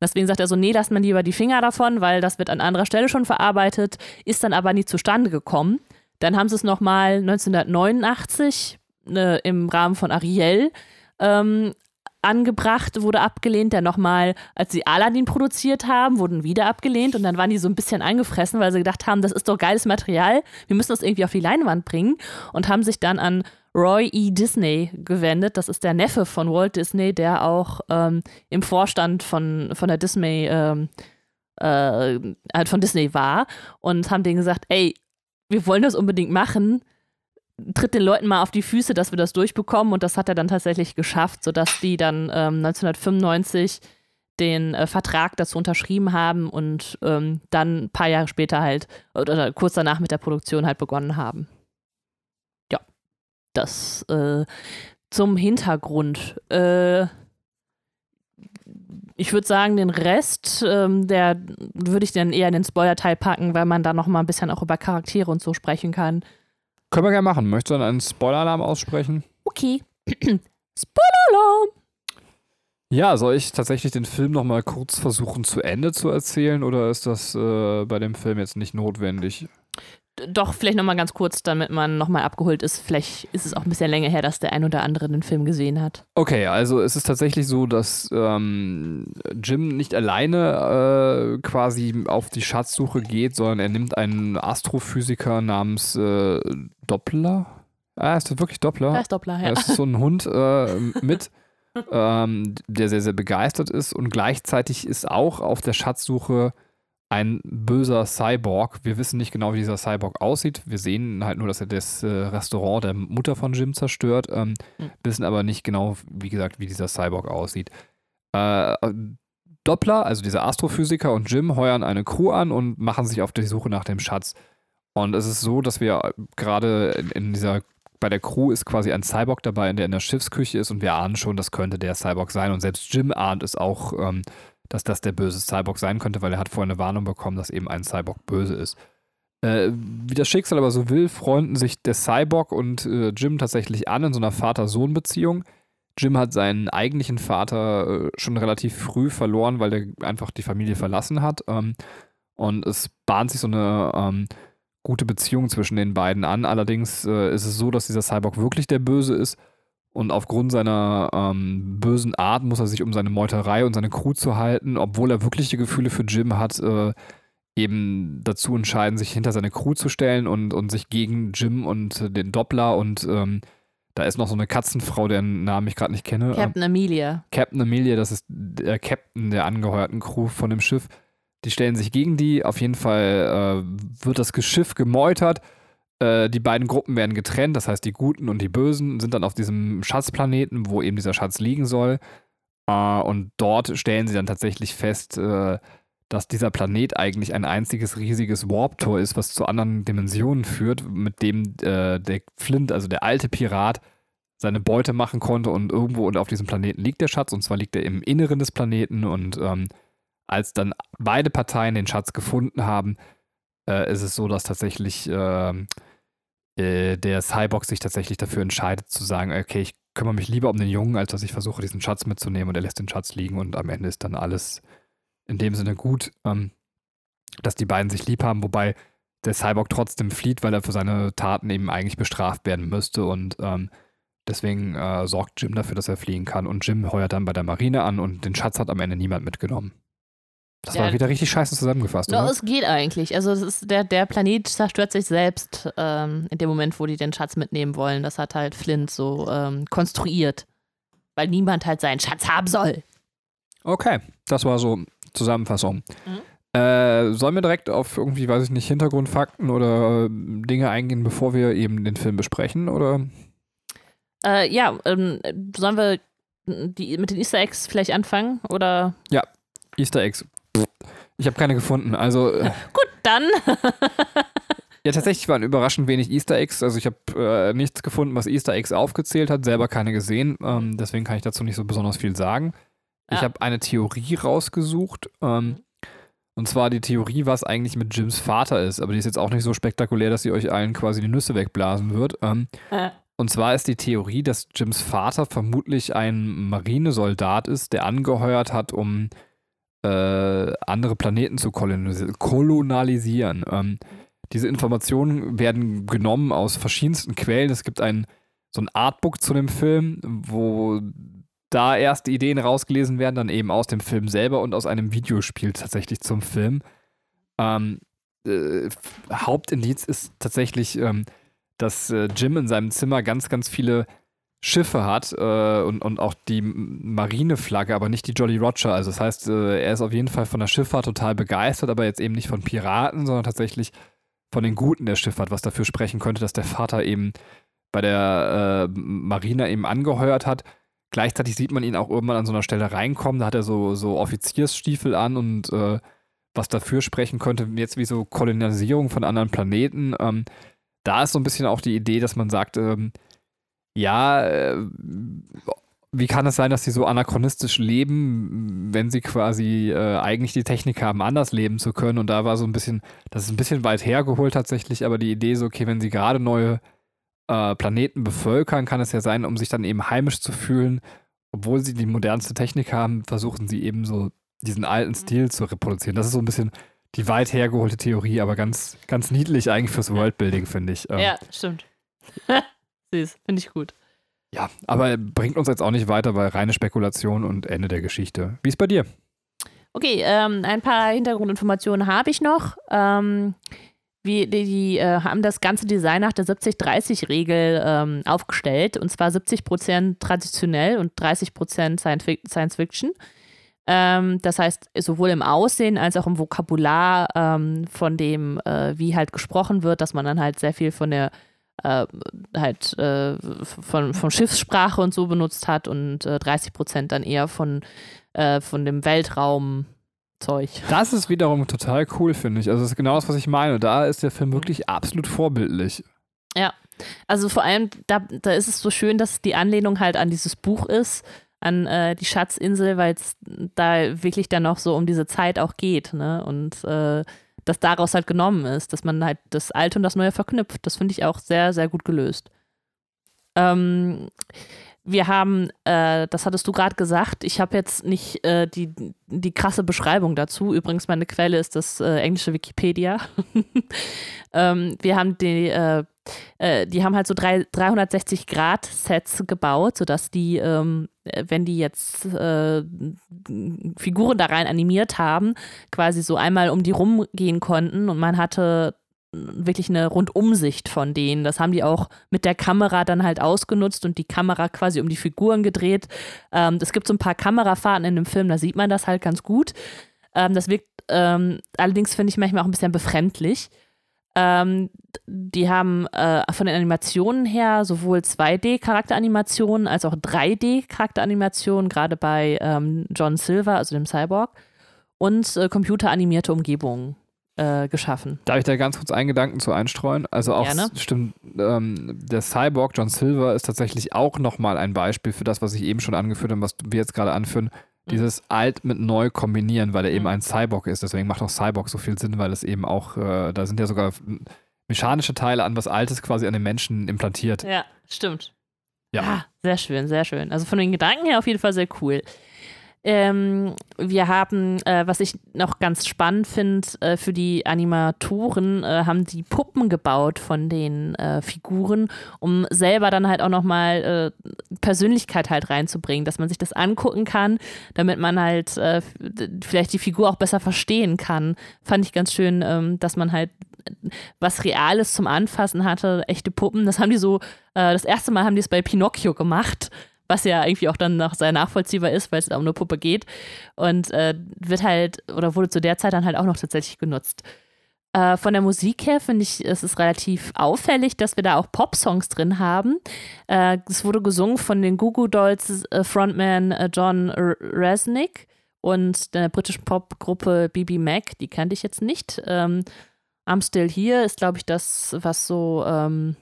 Deswegen sagt er so, nee, lasst man lieber die Finger davon, weil das wird an anderer Stelle schon verarbeitet, ist dann aber nie zustande gekommen. Dann haben sie es nochmal 1989 äh, im Rahmen von Ariel ähm, angebracht, wurde abgelehnt. Dann nochmal, als sie Aladdin produziert haben, wurden wieder abgelehnt. Und dann waren die so ein bisschen eingefressen, weil sie gedacht haben, das ist doch geiles Material. Wir müssen das irgendwie auf die Leinwand bringen. Und haben sich dann an Roy E. Disney gewendet. Das ist der Neffe von Walt Disney, der auch ähm, im Vorstand von, von der Disney, ähm, äh, halt von Disney war. Und haben denen gesagt, ey, wir wollen das unbedingt machen tritt den Leuten mal auf die Füße, dass wir das durchbekommen. Und das hat er dann tatsächlich geschafft, sodass die dann ähm, 1995 den äh, Vertrag dazu unterschrieben haben und ähm, dann ein paar Jahre später halt, oder kurz danach mit der Produktion halt begonnen haben. Ja, das äh, zum Hintergrund. Äh, ich würde sagen, den Rest, ähm, der würde ich dann eher in den Spoiler-Teil packen, weil man da noch mal ein bisschen auch über Charaktere und so sprechen kann. Können wir gerne machen. Möchtest du dann einen Spoiler-Alarm aussprechen? Okay. [CLEARS THROAT] Spoiler-Alarm! Ja, soll ich tatsächlich den Film nochmal kurz versuchen zu Ende zu erzählen oder ist das äh, bei dem Film jetzt nicht notwendig? Doch, vielleicht nochmal ganz kurz, damit man nochmal abgeholt ist. Vielleicht ist es auch ein bisschen länger her, dass der ein oder andere den Film gesehen hat. Okay, also es ist tatsächlich so, dass ähm, Jim nicht alleine äh, quasi auf die Schatzsuche geht, sondern er nimmt einen Astrophysiker namens äh, Doppler. Ah, ist das wirklich Doppler? Er ist Doppler, ja. Er ist so ein Hund äh, mit. ähm, der sehr, sehr begeistert ist und gleichzeitig ist auch auf der Schatzsuche ein böser Cyborg. Wir wissen nicht genau, wie dieser Cyborg aussieht. Wir sehen halt nur, dass er das äh, Restaurant der Mutter von Jim zerstört, ähm, mhm. wissen aber nicht genau, wie gesagt, wie dieser Cyborg aussieht. Äh, Doppler, also dieser Astrophysiker und Jim heuern eine Crew an und machen sich auf die Suche nach dem Schatz. Und es ist so, dass wir gerade in, in dieser bei der Crew ist quasi ein Cyborg dabei, der in der Schiffsküche ist und wir ahnen schon, das könnte der Cyborg sein und selbst Jim ahnt es auch, ähm, dass das der böse Cyborg sein könnte, weil er hat vorher eine Warnung bekommen, dass eben ein Cyborg böse ist. Äh, wie das Schicksal aber so will, freunden sich der Cyborg und äh, Jim tatsächlich an in so einer Vater-Sohn-Beziehung. Jim hat seinen eigentlichen Vater äh, schon relativ früh verloren, weil er einfach die Familie verlassen hat. Ähm, und es bahnt sich so eine ähm, gute Beziehung zwischen den beiden an. Allerdings äh, ist es so, dass dieser Cyborg wirklich der Böse ist. Und aufgrund seiner ähm, bösen Art muss er sich um seine Meuterei und seine Crew zu halten, obwohl er wirkliche Gefühle für Jim hat, äh, eben dazu entscheiden, sich hinter seine Crew zu stellen und, und sich gegen Jim und den Doppler und ähm, da ist noch so eine Katzenfrau, deren Namen ich gerade nicht kenne. Captain Amelia. Captain Amelia, das ist der Captain der angeheuerten Crew von dem Schiff. Die stellen sich gegen die. Auf jeden Fall äh, wird das Schiff gemeutert. Äh, die beiden Gruppen werden getrennt. Das heißt, die Guten und die Bösen sind dann auf diesem Schatzplaneten, wo eben dieser Schatz liegen soll. Äh, und dort stellen sie dann tatsächlich fest, äh, dass dieser Planet eigentlich ein einziges riesiges Warp-Tor ist, was zu anderen Dimensionen führt, mit dem der Flint, also der alte Pirat, seine Beute machen konnte und irgendwo und auf diesem Planeten liegt der Schatz und zwar liegt er im Inneren des Planeten und ähm, als dann beide Parteien den Schatz gefunden haben, äh, ist es so, dass tatsächlich äh, äh, der Cyborg sich tatsächlich dafür entscheidet zu sagen, okay, ich kümmere mich lieber um den Jungen, als dass ich versuche, diesen Schatz mitzunehmen und er lässt den Schatz liegen und am Ende ist dann alles in dem Sinne gut, ähm, dass die beiden sich lieb haben, wobei der Cyborg trotzdem flieht, weil er für seine Taten eben eigentlich bestraft werden müsste und ähm, deswegen äh, sorgt Jim dafür, dass er fliehen kann und Jim heuert dann bei der Marine an und den Schatz hat am Ende niemand mitgenommen. Das ja, war wieder richtig scheiße zusammengefasst, no, oder? Es geht eigentlich. Also ist der, der Planet zerstört sich selbst ähm, in dem Moment, wo die den Schatz mitnehmen wollen. Das hat halt Flint so ähm, konstruiert. Weil niemand halt seinen Schatz haben soll. Okay, das war so Zusammenfassung. Mhm. Äh, sollen wir direkt auf irgendwie, weiß ich nicht, Hintergrundfakten oder äh, Dinge eingehen, bevor wir eben den Film besprechen, oder? Äh, ja, ähm, sollen wir die, mit den Easter Eggs vielleicht anfangen, oder? Ja, Easter Eggs. Ich habe keine gefunden, also. Äh, Gut, dann. [LAUGHS] ja, tatsächlich waren überraschend wenig Easter Eggs. Also ich habe äh, nichts gefunden, was Easter Eggs aufgezählt hat, selber keine gesehen. Ähm, deswegen kann ich dazu nicht so besonders viel sagen. Ja. Ich habe eine Theorie rausgesucht. Ähm, und zwar die Theorie, was eigentlich mit Jims Vater ist. Aber die ist jetzt auch nicht so spektakulär, dass sie euch allen quasi die Nüsse wegblasen wird. Ähm, äh. Und zwar ist die Theorie, dass Jims Vater vermutlich ein Marinesoldat ist, der angeheuert hat, um äh, andere Planeten zu kolonialisieren. Ähm, diese Informationen werden genommen aus verschiedensten Quellen. Es gibt ein so ein Artbook zu dem Film, wo da erste Ideen rausgelesen werden, dann eben aus dem Film selber und aus einem Videospiel tatsächlich zum Film. Ähm, äh, Hauptindiz ist tatsächlich, ähm, dass äh, Jim in seinem Zimmer ganz, ganz viele Schiffe hat äh, und, und auch die Marineflagge, aber nicht die Jolly Roger. Also das heißt, äh, er ist auf jeden Fall von der Schifffahrt total begeistert, aber jetzt eben nicht von Piraten, sondern tatsächlich von den Guten der Schifffahrt, was dafür sprechen könnte, dass der Vater eben bei der äh, Marine eben angeheuert hat Gleichzeitig sieht man ihn auch irgendwann an so einer Stelle reinkommen, da hat er so, so Offiziersstiefel an und äh, was dafür sprechen könnte, jetzt wie so Kolonialisierung von anderen Planeten. Ähm, da ist so ein bisschen auch die Idee, dass man sagt, ähm, ja, äh, wie kann es sein, dass sie so anachronistisch leben, wenn sie quasi äh, eigentlich die Technik haben, anders leben zu können? Und da war so ein bisschen, das ist ein bisschen weit hergeholt tatsächlich, aber die Idee so, okay, wenn sie gerade neue äh, Planeten bevölkern, kann es ja sein, um sich dann eben heimisch zu fühlen. Obwohl sie die modernste Technik haben, versuchen sie eben so diesen alten Stil zu reproduzieren. Das ist so ein bisschen die weit hergeholte Theorie, aber ganz, ganz niedlich eigentlich fürs Worldbuilding, finde ich. Ähm, ja, stimmt. [LAUGHS] Süß, finde ich gut. Ja, aber bringt uns jetzt auch nicht weiter, weil reine Spekulation und Ende der Geschichte. Wie ist bei dir? Okay, ähm, ein paar Hintergrundinformationen habe ich noch. Ähm, wie, die, die äh, haben das ganze Design nach der 70-30-Regel ähm, aufgestellt. Und zwar 70% traditionell und 30% Science Fiction. Ähm, das heißt, sowohl im Aussehen als auch im Vokabular ähm, von dem, äh, wie halt gesprochen wird, dass man dann halt sehr viel von der äh, halt äh, von, von Schiffssprache und so benutzt hat und 30% äh, dann eher von, äh, von dem Weltraum Zeug. Das ist wiederum total cool, finde ich. Also, das ist genau das, was ich meine. Da ist der Film wirklich absolut vorbildlich. Ja. Also, vor allem, da, da ist es so schön, dass die Anlehnung halt an dieses Buch ist, an äh, die Schatzinsel, weil es da wirklich dann noch so um diese Zeit auch geht. Ne? Und äh, das daraus halt genommen ist, dass man halt das Alte und das Neue verknüpft. Das finde ich auch sehr, sehr gut gelöst. Ähm, wir haben, äh, das hattest du gerade gesagt, ich habe jetzt nicht äh, die, die krasse Beschreibung dazu. Übrigens, meine Quelle ist das äh, englische Wikipedia. [LAUGHS] ähm, wir haben die, äh, äh, die haben halt so 360-Grad-Sets gebaut, sodass die, ähm, wenn die jetzt äh, Figuren da rein animiert haben, quasi so einmal um die rumgehen konnten und man hatte wirklich eine Rundumsicht von denen. Das haben die auch mit der Kamera dann halt ausgenutzt und die Kamera quasi um die Figuren gedreht. Ähm, es gibt so ein paar Kamerafahrten in dem Film, da sieht man das halt ganz gut. Ähm, das wirkt ähm, allerdings, finde ich, manchmal auch ein bisschen befremdlich. Ähm, die haben äh, von den Animationen her sowohl 2D-Charakteranimationen als auch 3D-Charakteranimationen, gerade bei ähm, John Silver, also dem Cyborg, und äh, computeranimierte Umgebungen äh, geschaffen. Darf ich da ganz kurz einen Gedanken zu einstreuen? Also auch Gerne. stimmt, ähm, der Cyborg John Silver ist tatsächlich auch nochmal ein Beispiel für das, was ich eben schon angeführt habe, was wir jetzt gerade anführen. Mhm. Dieses alt mit neu kombinieren, weil er eben ein Cyborg ist. Deswegen macht auch Cyborg so viel Sinn, weil es eben auch, äh, da sind ja sogar mechanische Teile an was Altes quasi an den Menschen implantiert. Ja, stimmt. Ja. Ah, sehr schön, sehr schön. Also von den Gedanken her auf jeden Fall sehr cool. Ähm, wir haben, äh, was ich noch ganz spannend finde, äh, für die Animatoren äh, haben die Puppen gebaut von den äh, Figuren, um selber dann halt auch nochmal äh, Persönlichkeit halt reinzubringen, dass man sich das angucken kann, damit man halt äh, vielleicht die Figur auch besser verstehen kann. Fand ich ganz schön, ähm, dass man halt was Reales zum Anfassen hatte, echte Puppen. Das haben die so, äh, das erste Mal haben die es bei Pinocchio gemacht was ja irgendwie auch dann noch sehr nachvollziehbar ist, weil es um eine Puppe geht. Und äh, wird halt, oder wurde zu der Zeit dann halt auch noch tatsächlich genutzt. Äh, von der Musik her finde ich, es ist relativ auffällig, dass wir da auch Pop-Songs drin haben. Äh, es wurde gesungen von den Goo Goo Dolls äh, Frontman äh, John Resnick und der britischen Popgruppe BB Mac, die kannte ich jetzt nicht. Ähm, I'm Still Here ist, glaube ich, das, was so ähm,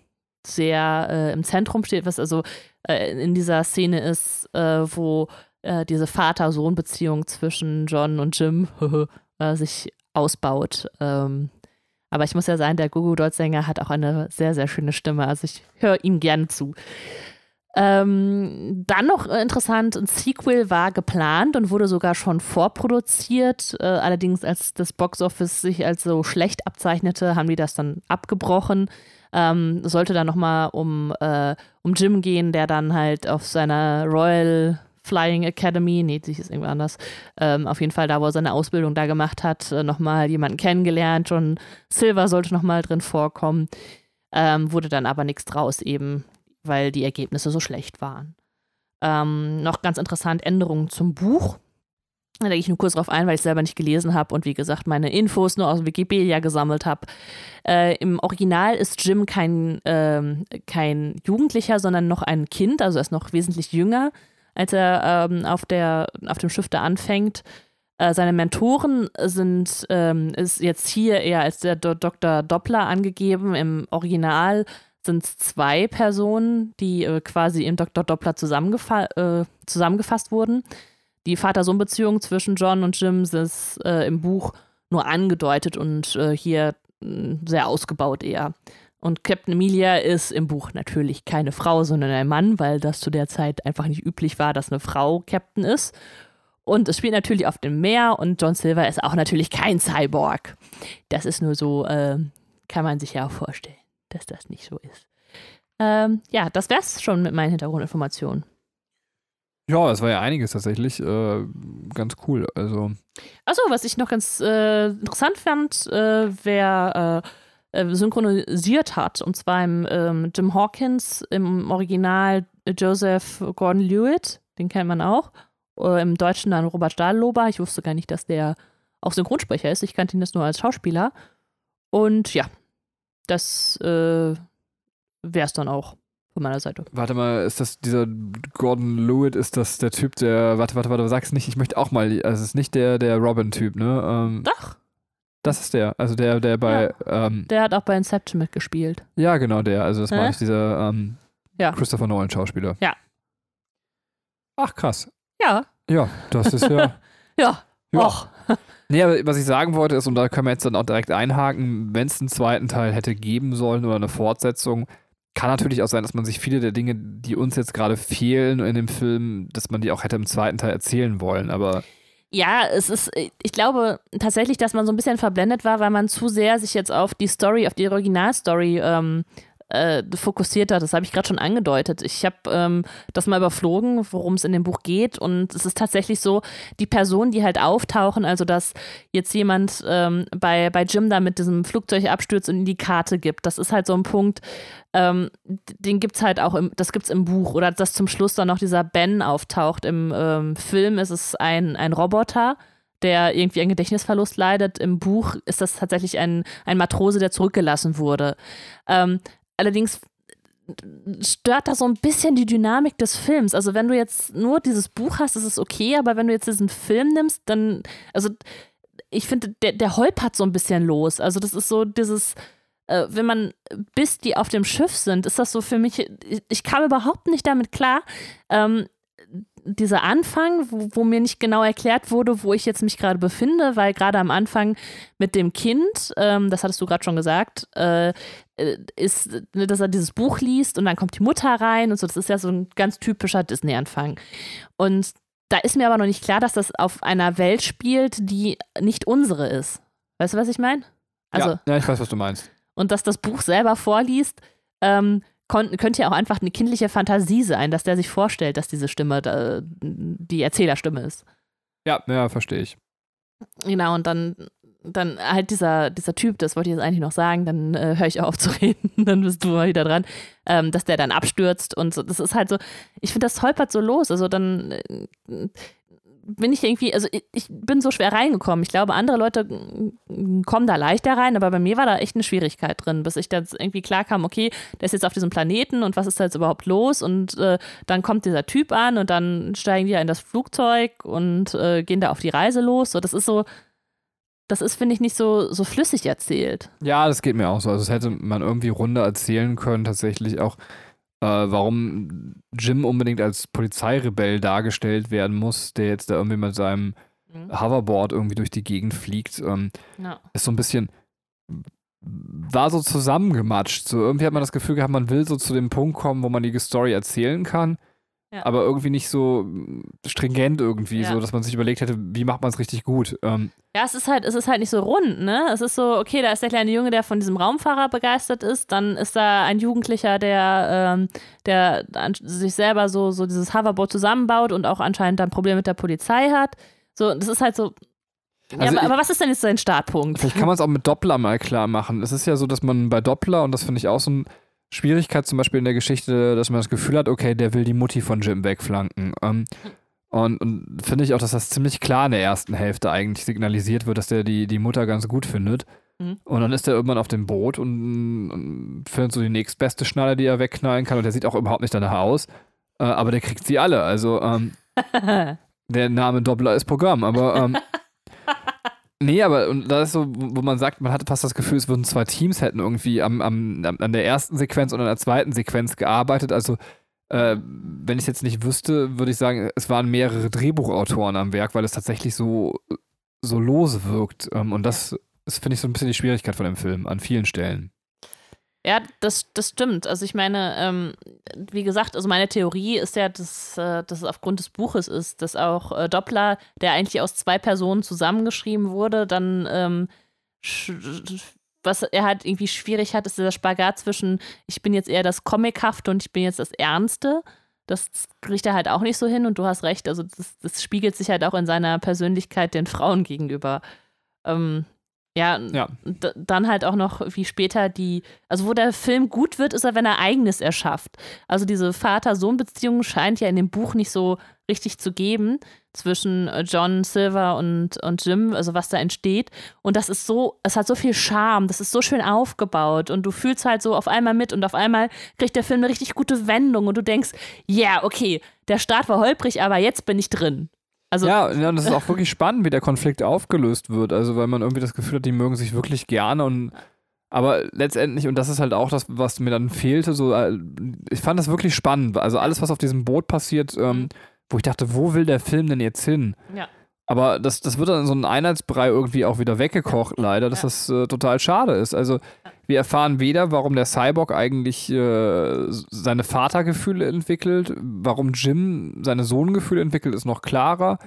sehr äh, im Zentrum steht, was also äh, in dieser Szene ist, äh, wo äh, diese Vater-Sohn-Beziehung zwischen John und Jim [LAUGHS] äh, sich ausbaut. Ähm, aber ich muss ja sagen, der Gugu Dolls-Sänger hat auch eine sehr, sehr schöne Stimme. Also ich höre ihm gerne zu. Ähm, dann noch interessant, ein Sequel war geplant und wurde sogar schon vorproduziert. Äh, allerdings, als das Boxoffice sich als so schlecht abzeichnete, haben die das dann abgebrochen. Ähm, sollte dann nochmal um, äh, um Jim gehen, der dann halt auf seiner Royal Flying Academy, nee, sich ist irgendwie anders, ähm, auf jeden Fall da, wo er seine Ausbildung da gemacht hat, äh, nochmal jemanden kennengelernt. John Silver sollte nochmal drin vorkommen. Ähm, wurde dann aber nichts draus eben, weil die Ergebnisse so schlecht waren. Ähm, noch ganz interessant, Änderungen zum Buch. Da gehe ich nur kurz drauf ein, weil ich selber nicht gelesen habe und wie gesagt meine Infos nur aus Wikipedia gesammelt habe. Äh, Im Original ist Jim kein, ähm, kein Jugendlicher, sondern noch ein Kind, also er ist noch wesentlich jünger, als er ähm, auf, der, auf dem Schiff da anfängt. Äh, seine Mentoren sind ähm, ist jetzt hier eher als der Do Dr. Doppler angegeben. Im Original sind es zwei Personen, die äh, quasi im Dr. Doppler äh, zusammengefasst wurden. Die Vater-Sohn-Beziehung zwischen John und Jim ist äh, im Buch nur angedeutet und äh, hier mh, sehr ausgebaut eher. Und Captain Emilia ist im Buch natürlich keine Frau, sondern ein Mann, weil das zu der Zeit einfach nicht üblich war, dass eine Frau Captain ist. Und es spielt natürlich auf dem Meer und John Silver ist auch natürlich kein Cyborg. Das ist nur so, äh, kann man sich ja auch vorstellen, dass das nicht so ist. Ähm, ja, das wär's schon mit meinen Hintergrundinformationen. Ja, es war ja einiges tatsächlich. Äh, ganz cool. Also. Achso, was ich noch ganz äh, interessant fand, äh, wer äh, äh, synchronisiert hat, und zwar im, ähm, Jim Hawkins im Original Joseph Gordon-Lewitt, den kennt man auch. Äh, Im Deutschen dann Robert Stahllober. Ich wusste gar nicht, dass der auch Synchronsprecher ist. Ich kannte ihn das nur als Schauspieler. Und ja, das äh, wäre es dann auch von meiner Seite. Warte mal, ist das dieser Gordon Lewitt, ist das der Typ, der, warte, warte, warte, sag's nicht, ich möchte auch mal, also es ist nicht der, der Robin-Typ, ne? Ähm, Doch, das ist der, also der, der bei, ähm, der hat auch bei Inception mitgespielt. ja, genau, der, also das Hä? meine ich, dieser ähm, Ja. Christopher Nolan-Schauspieler. Ja. Ach, krass. Ja, Ja, das ist ja. [LAUGHS] ja. Ja. Och. [LAUGHS] Nee, aber was ich sagen wollte ist, und da können wir jetzt dann auch direkt einhaken, wenn es einen zweiten Teil hätte geben sollen oder eine Fortsetzung, kann natürlich auch sein, dass man sich viele der Dinge, die uns jetzt gerade fehlen in dem Film, dass man die auch hätte im zweiten Teil erzählen wollen, aber. Ja, es ist, ich glaube tatsächlich, dass man so ein bisschen verblendet war, weil man zu sehr sich jetzt auf die Story, auf die Originalstory ähm, äh, fokussiert hat. Das habe ich gerade schon angedeutet. Ich habe ähm, das mal überflogen, worum es in dem Buch geht. Und es ist tatsächlich so, die Personen, die halt auftauchen, also dass jetzt jemand ähm, bei, bei Jim da mit diesem Flugzeug abstürzt und ihm die Karte gibt, das ist halt so ein Punkt, ähm, den gibt es halt auch, im, das gibt es im Buch. Oder dass zum Schluss dann noch dieser Ben auftaucht. Im ähm, Film ist es ein, ein Roboter der irgendwie einen Gedächtnisverlust leidet. Im Buch ist das tatsächlich ein, ein Matrose, der zurückgelassen wurde. Ähm, Allerdings stört da so ein bisschen die Dynamik des Films. Also wenn du jetzt nur dieses Buch hast, ist es okay, aber wenn du jetzt diesen Film nimmst, dann, also ich finde, der, der holpert so ein bisschen los. Also das ist so dieses, äh, wenn man, bis die auf dem Schiff sind, ist das so für mich, ich, ich kam überhaupt nicht damit klar, ähm, dieser Anfang, wo, wo, mir nicht genau erklärt wurde, wo ich jetzt mich gerade befinde, weil gerade am Anfang mit dem Kind, ähm, das hattest du gerade schon gesagt, äh, ist, ne, dass er dieses Buch liest und dann kommt die Mutter rein und so. Das ist ja so ein ganz typischer Disney-Anfang. Und da ist mir aber noch nicht klar, dass das auf einer Welt spielt, die nicht unsere ist. Weißt du, was ich meine? Also, ja, ja, ich weiß, was du meinst. Und dass das Buch selber vorliest, ähm, könnte ja auch einfach eine kindliche Fantasie sein, dass der sich vorstellt, dass diese Stimme da, die Erzählerstimme ist. Ja, ja, verstehe ich. Genau, und dann, dann halt dieser, dieser Typ, das wollte ich jetzt eigentlich noch sagen, dann äh, höre ich auf zu [LAUGHS] reden, dann bist du mal wieder dran, ähm, dass der dann abstürzt und so. Das ist halt so, ich finde, das holpert so los. Also dann, äh, bin ich irgendwie, also ich, ich, bin so schwer reingekommen. Ich glaube, andere Leute kommen da leichter rein, aber bei mir war da echt eine Schwierigkeit drin, bis ich dann irgendwie klar kam, okay, der ist jetzt auf diesem Planeten und was ist da jetzt überhaupt los? Und äh, dann kommt dieser Typ an und dann steigen die ja in das Flugzeug und äh, gehen da auf die Reise los. So, das ist so, das ist, finde ich, nicht so, so flüssig erzählt. Ja, das geht mir auch so. Also, das hätte man irgendwie runder erzählen können, tatsächlich auch äh, warum Jim unbedingt als Polizeirebell dargestellt werden muss, der jetzt da irgendwie mit seinem mhm. Hoverboard irgendwie durch die Gegend fliegt. Ähm, no. Ist so ein bisschen, war so zusammengematscht. So irgendwie hat man das Gefühl gehabt, man will so zu dem Punkt kommen, wo man die Story erzählen kann. Ja. Aber irgendwie nicht so stringent irgendwie, ja. so dass man sich überlegt hätte, wie macht man es richtig gut. Ähm, ja, es ist halt, es ist halt nicht so rund, ne? Es ist so, okay, da ist der kleine Junge, der von diesem Raumfahrer begeistert ist, dann ist da ein Jugendlicher, der, ähm, der sich selber so, so dieses Hoverboard zusammenbaut und auch anscheinend dann Probleme mit der Polizei hat. So, das ist halt so. Also ja, aber, ich, aber, was ist denn jetzt sein Startpunkt? Vielleicht kann man es auch mit Doppler mal klar machen. Es ist ja so, dass man bei Doppler, und das finde ich auch so ein Schwierigkeit zum Beispiel in der Geschichte, dass man das Gefühl hat, okay, der will die Mutti von Jim wegflanken. Ähm, und, und finde ich auch, dass das ziemlich klar in der ersten Hälfte eigentlich signalisiert wird, dass der die, die Mutter ganz gut findet. Mhm. Und dann ist er irgendwann auf dem Boot und, und findet so die nächstbeste Schnalle, die er wegknallen kann. Und der sieht auch überhaupt nicht danach aus. Äh, aber der kriegt sie alle. Also ähm, [LAUGHS] der Name Doppler ist Programm. Aber ähm, [LAUGHS] Nee, aber und da ist so, wo man sagt, man hatte fast das Gefühl, es würden zwei Teams hätten irgendwie am, am, an der ersten Sequenz und an der zweiten Sequenz gearbeitet. Also, äh, wenn ich es jetzt nicht wüsste, würde ich sagen, es waren mehrere Drehbuchautoren am Werk, weil es tatsächlich so, so lose wirkt. Ähm, und das ist, finde ich, so ein bisschen die Schwierigkeit von dem Film an vielen Stellen. Ja, das, das stimmt. Also ich meine, ähm, wie gesagt, also meine Theorie ist ja, dass, äh, dass es aufgrund des Buches ist, dass auch äh, Doppler, der eigentlich aus zwei Personen zusammengeschrieben wurde, dann ähm, was er halt irgendwie schwierig hat, ist dieser Spagat zwischen, ich bin jetzt eher das Comichafte und ich bin jetzt das Ernste. Das kriegt er halt auch nicht so hin und du hast recht, also das, das spiegelt sich halt auch in seiner Persönlichkeit den Frauen gegenüber. Ähm, ja, ja. dann halt auch noch, wie später die, also wo der Film gut wird, ist er, wenn er eigenes erschafft. Also diese Vater-Sohn-Beziehung scheint ja in dem Buch nicht so richtig zu geben zwischen äh, John Silver und, und Jim, also was da entsteht. Und das ist so, es hat so viel Charme, das ist so schön aufgebaut und du fühlst halt so auf einmal mit und auf einmal kriegt der Film eine richtig gute Wendung und du denkst, ja, yeah, okay, der Start war holprig, aber jetzt bin ich drin. Also ja, ja, und das ist auch wirklich spannend, wie der Konflikt aufgelöst wird. Also, weil man irgendwie das Gefühl hat, die mögen sich wirklich gerne und aber letztendlich, und das ist halt auch das, was mir dann fehlte, so, äh, ich fand das wirklich spannend. Also alles, was auf diesem Boot passiert, ähm, wo ich dachte, wo will der Film denn jetzt hin? Ja. Aber das, das wird dann in so ein Einheitsbrei irgendwie auch wieder weggekocht, leider, dass Ja. das äh, total schade ist. Also, wir erfahren weder, warum der Cyborg eigentlich äh, seine Vatergefühle entwickelt, warum Jim seine Sohngefühle entwickelt, ist noch klarer.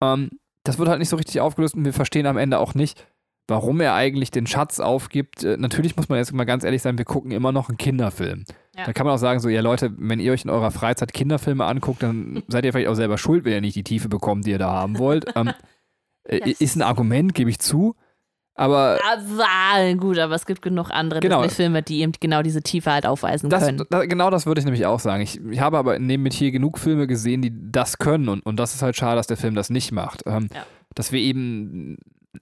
Ja. Ähm, das wird halt nicht so richtig aufgelöst und wir verstehen am Ende auch nicht, warum er eigentlich den Schatz aufgibt. Äh, natürlich muss man jetzt mal ganz ehrlich sein, wir gucken immer noch einen Kinderfilm. Ja. Da kann man auch sagen, so, ja Leute, wenn ihr euch in eurer Freizeit Kinderfilme anguckt, dann [LAUGHS] seid ihr vielleicht auch selber schuld, wenn ihr nicht die Tiefe bekommt, die ihr da haben wollt. Ähm, äh, Das- ist ein Argument, gebe ich zu. Aber Aber, gut, aber es gibt genug andere Genau. Disney-Filme, die eben genau diese Tiefe halt aufweisen das, können. da, genau das würde ich nämlich auch sagen. Ich, ich habe aber neben mit hier genug Filme gesehen, die das können und, und das ist halt schade, dass der Film das nicht macht. Ähm, Ja. Dass wir eben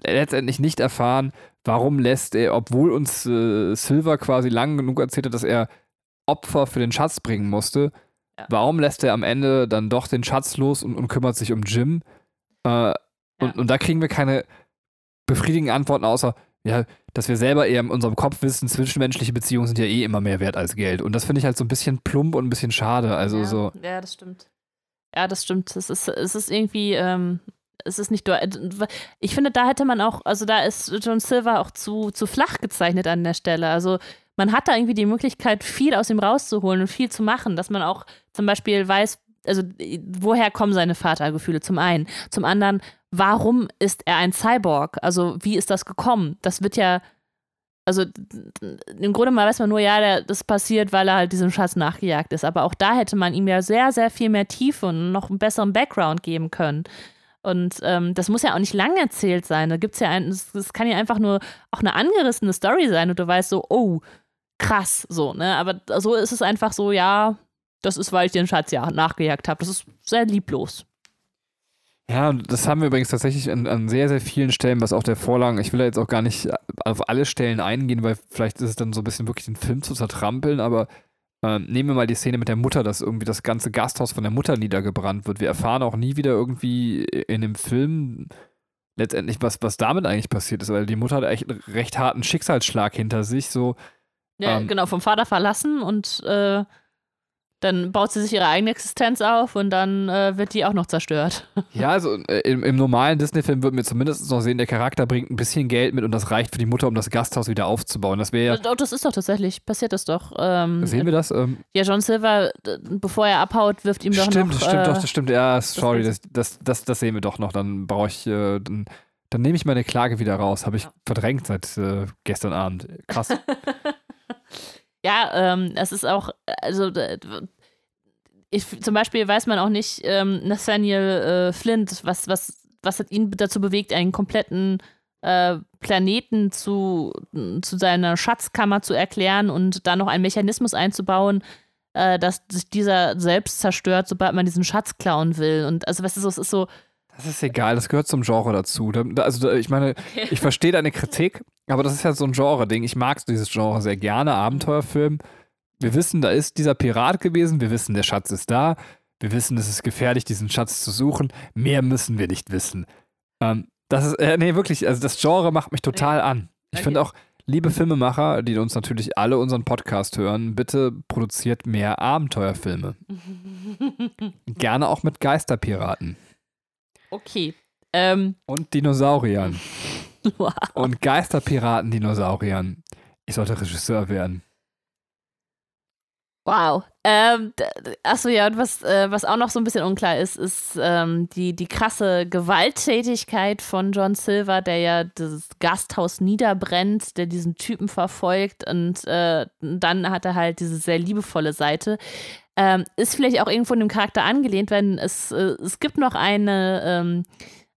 letztendlich nicht erfahren, warum lässt er, obwohl uns äh, Silver quasi lang genug erzählt hat, dass er Opfer für den Schatz bringen musste, Ja. warum lässt er am Ende dann doch den Schatz los und, und kümmert sich um Jim? Äh, und, und da kriegen wir keine befriedigenden Antworten, außer, ja, dass wir selber eher in unserem Kopf wissen, zwischenmenschliche Beziehungen sind ja eh immer mehr wert als Geld. Und das finde ich halt so ein bisschen plump und ein bisschen schade. Also ja, so. Ja, das stimmt. Ja, das stimmt. Es ist, es ist irgendwie, ähm, es ist nicht deu- Ich finde, da hätte man auch, also da ist John Silver auch zu, zu flach gezeichnet an der Stelle. Also man hat da irgendwie die Möglichkeit, viel aus ihm rauszuholen und viel zu machen, dass man auch zum Beispiel weiß, also woher kommen seine Vatergefühle zum einen. Zum anderen, warum ist er ein Cyborg? Also wie ist das gekommen? Das wird ja, also im Grunde mal weiß man nur, ja, der, das passiert, weil er halt diesem Schatz nachgejagt ist. Aber auch da hätte man ihm ja sehr, sehr viel mehr Tiefe und noch einen besseren Background geben können. Und ähm, das muss ja auch nicht lang erzählt sein. Da gibt's ja ein, das, das kann ja einfach nur auch eine angerissene Story sein und du weißt so, oh, krass, so, ne? Aber so ist es einfach so, ja, das ist, weil ich den Schatz ja nachgejagt habe. Das ist sehr lieblos. Ja, das haben wir übrigens tatsächlich an, an sehr, sehr vielen Stellen, was auch der Vorlagen, ich will da jetzt auch gar nicht auf alle Stellen eingehen, weil vielleicht ist es dann so ein bisschen wirklich den Film zu zertrampeln, aber ähm, nehmen wir mal die Szene mit der Mutter, dass irgendwie das ganze Gasthaus von der Mutter niedergebrannt wird. Wir erfahren auch nie wieder irgendwie in dem Film letztendlich, was, was damit eigentlich passiert ist, weil die Mutter hat echt einen recht harten Schicksalsschlag hinter sich, so. Ja, Ähm. genau, vom Vater verlassen und äh, dann baut sie sich ihre eigene Existenz auf und dann äh, wird die auch noch zerstört. [LAUGHS] Ja, also äh, im, im normalen Disney-Film würden wir zumindest noch sehen, der Charakter bringt ein bisschen Geld mit und das reicht für die Mutter, um das Gasthaus wieder aufzubauen. Das wäre ja. Das ist doch tatsächlich, passiert das doch. Ähm, Sehen wir das? Ähm, ja, John Silver, bevor er abhaut, wirft ihm doch stimmt, noch. das stimmt äh, doch, das stimmt. Ja, sorry, das, das, das, das sehen wir doch noch. Dann brauche ich, äh, dann, dann nehme ich meine Klage wieder raus. Habe ich Ja. verdrängt seit äh, gestern Abend. Krass. [LAUGHS] Ja, ähm, es ist auch, also ich, zum Beispiel weiß man auch nicht, ähm, Nathaniel äh, Flint, was, was, was hat ihn dazu bewegt, einen kompletten äh, Planeten zu, zu seiner Schatzkammer zu erklären und da noch einen Mechanismus einzubauen, äh, dass sich dieser selbst zerstört, sobald man diesen Schatz klauen will. Und also, weißt du, es ist so, Das ist egal, das gehört zum Genre dazu. Da, da, also, ich meine, ich verstehe deine Kritik, aber das ist ja so ein Genre-Ding. Ich mag dieses Genre sehr gerne, Abenteuerfilm. Wir wissen, da ist dieser Pirat gewesen, wir wissen, der Schatz ist da, wir wissen, es ist gefährlich, diesen Schatz zu suchen. Mehr müssen wir nicht wissen. Ähm, das ist, äh, nee, wirklich, also das Genre macht mich total an. Ich finde auch, liebe Filmemacher, die uns natürlich alle unseren Podcast hören, bitte produziert mehr Abenteuerfilme. [LAUGHS] Gerne auch mit Geisterpiraten okay. Ähm, und Dinosauriern. [LAUGHS] wow. Und Geisterpiraten, Dinosauriern. Ich sollte Regisseur werden. Wow. Ähm, achso, ja, und was, äh, was auch noch so ein bisschen unklar ist, ist ähm, die, die krasse Gewalttätigkeit von John Silver, der ja das Gasthaus niederbrennt, der diesen Typen verfolgt und äh, dann hat er halt diese sehr liebevolle Seite. Ähm, ist vielleicht auch irgendwo in dem Charakter angelehnt, wenn es, äh, es gibt noch eine, ähm,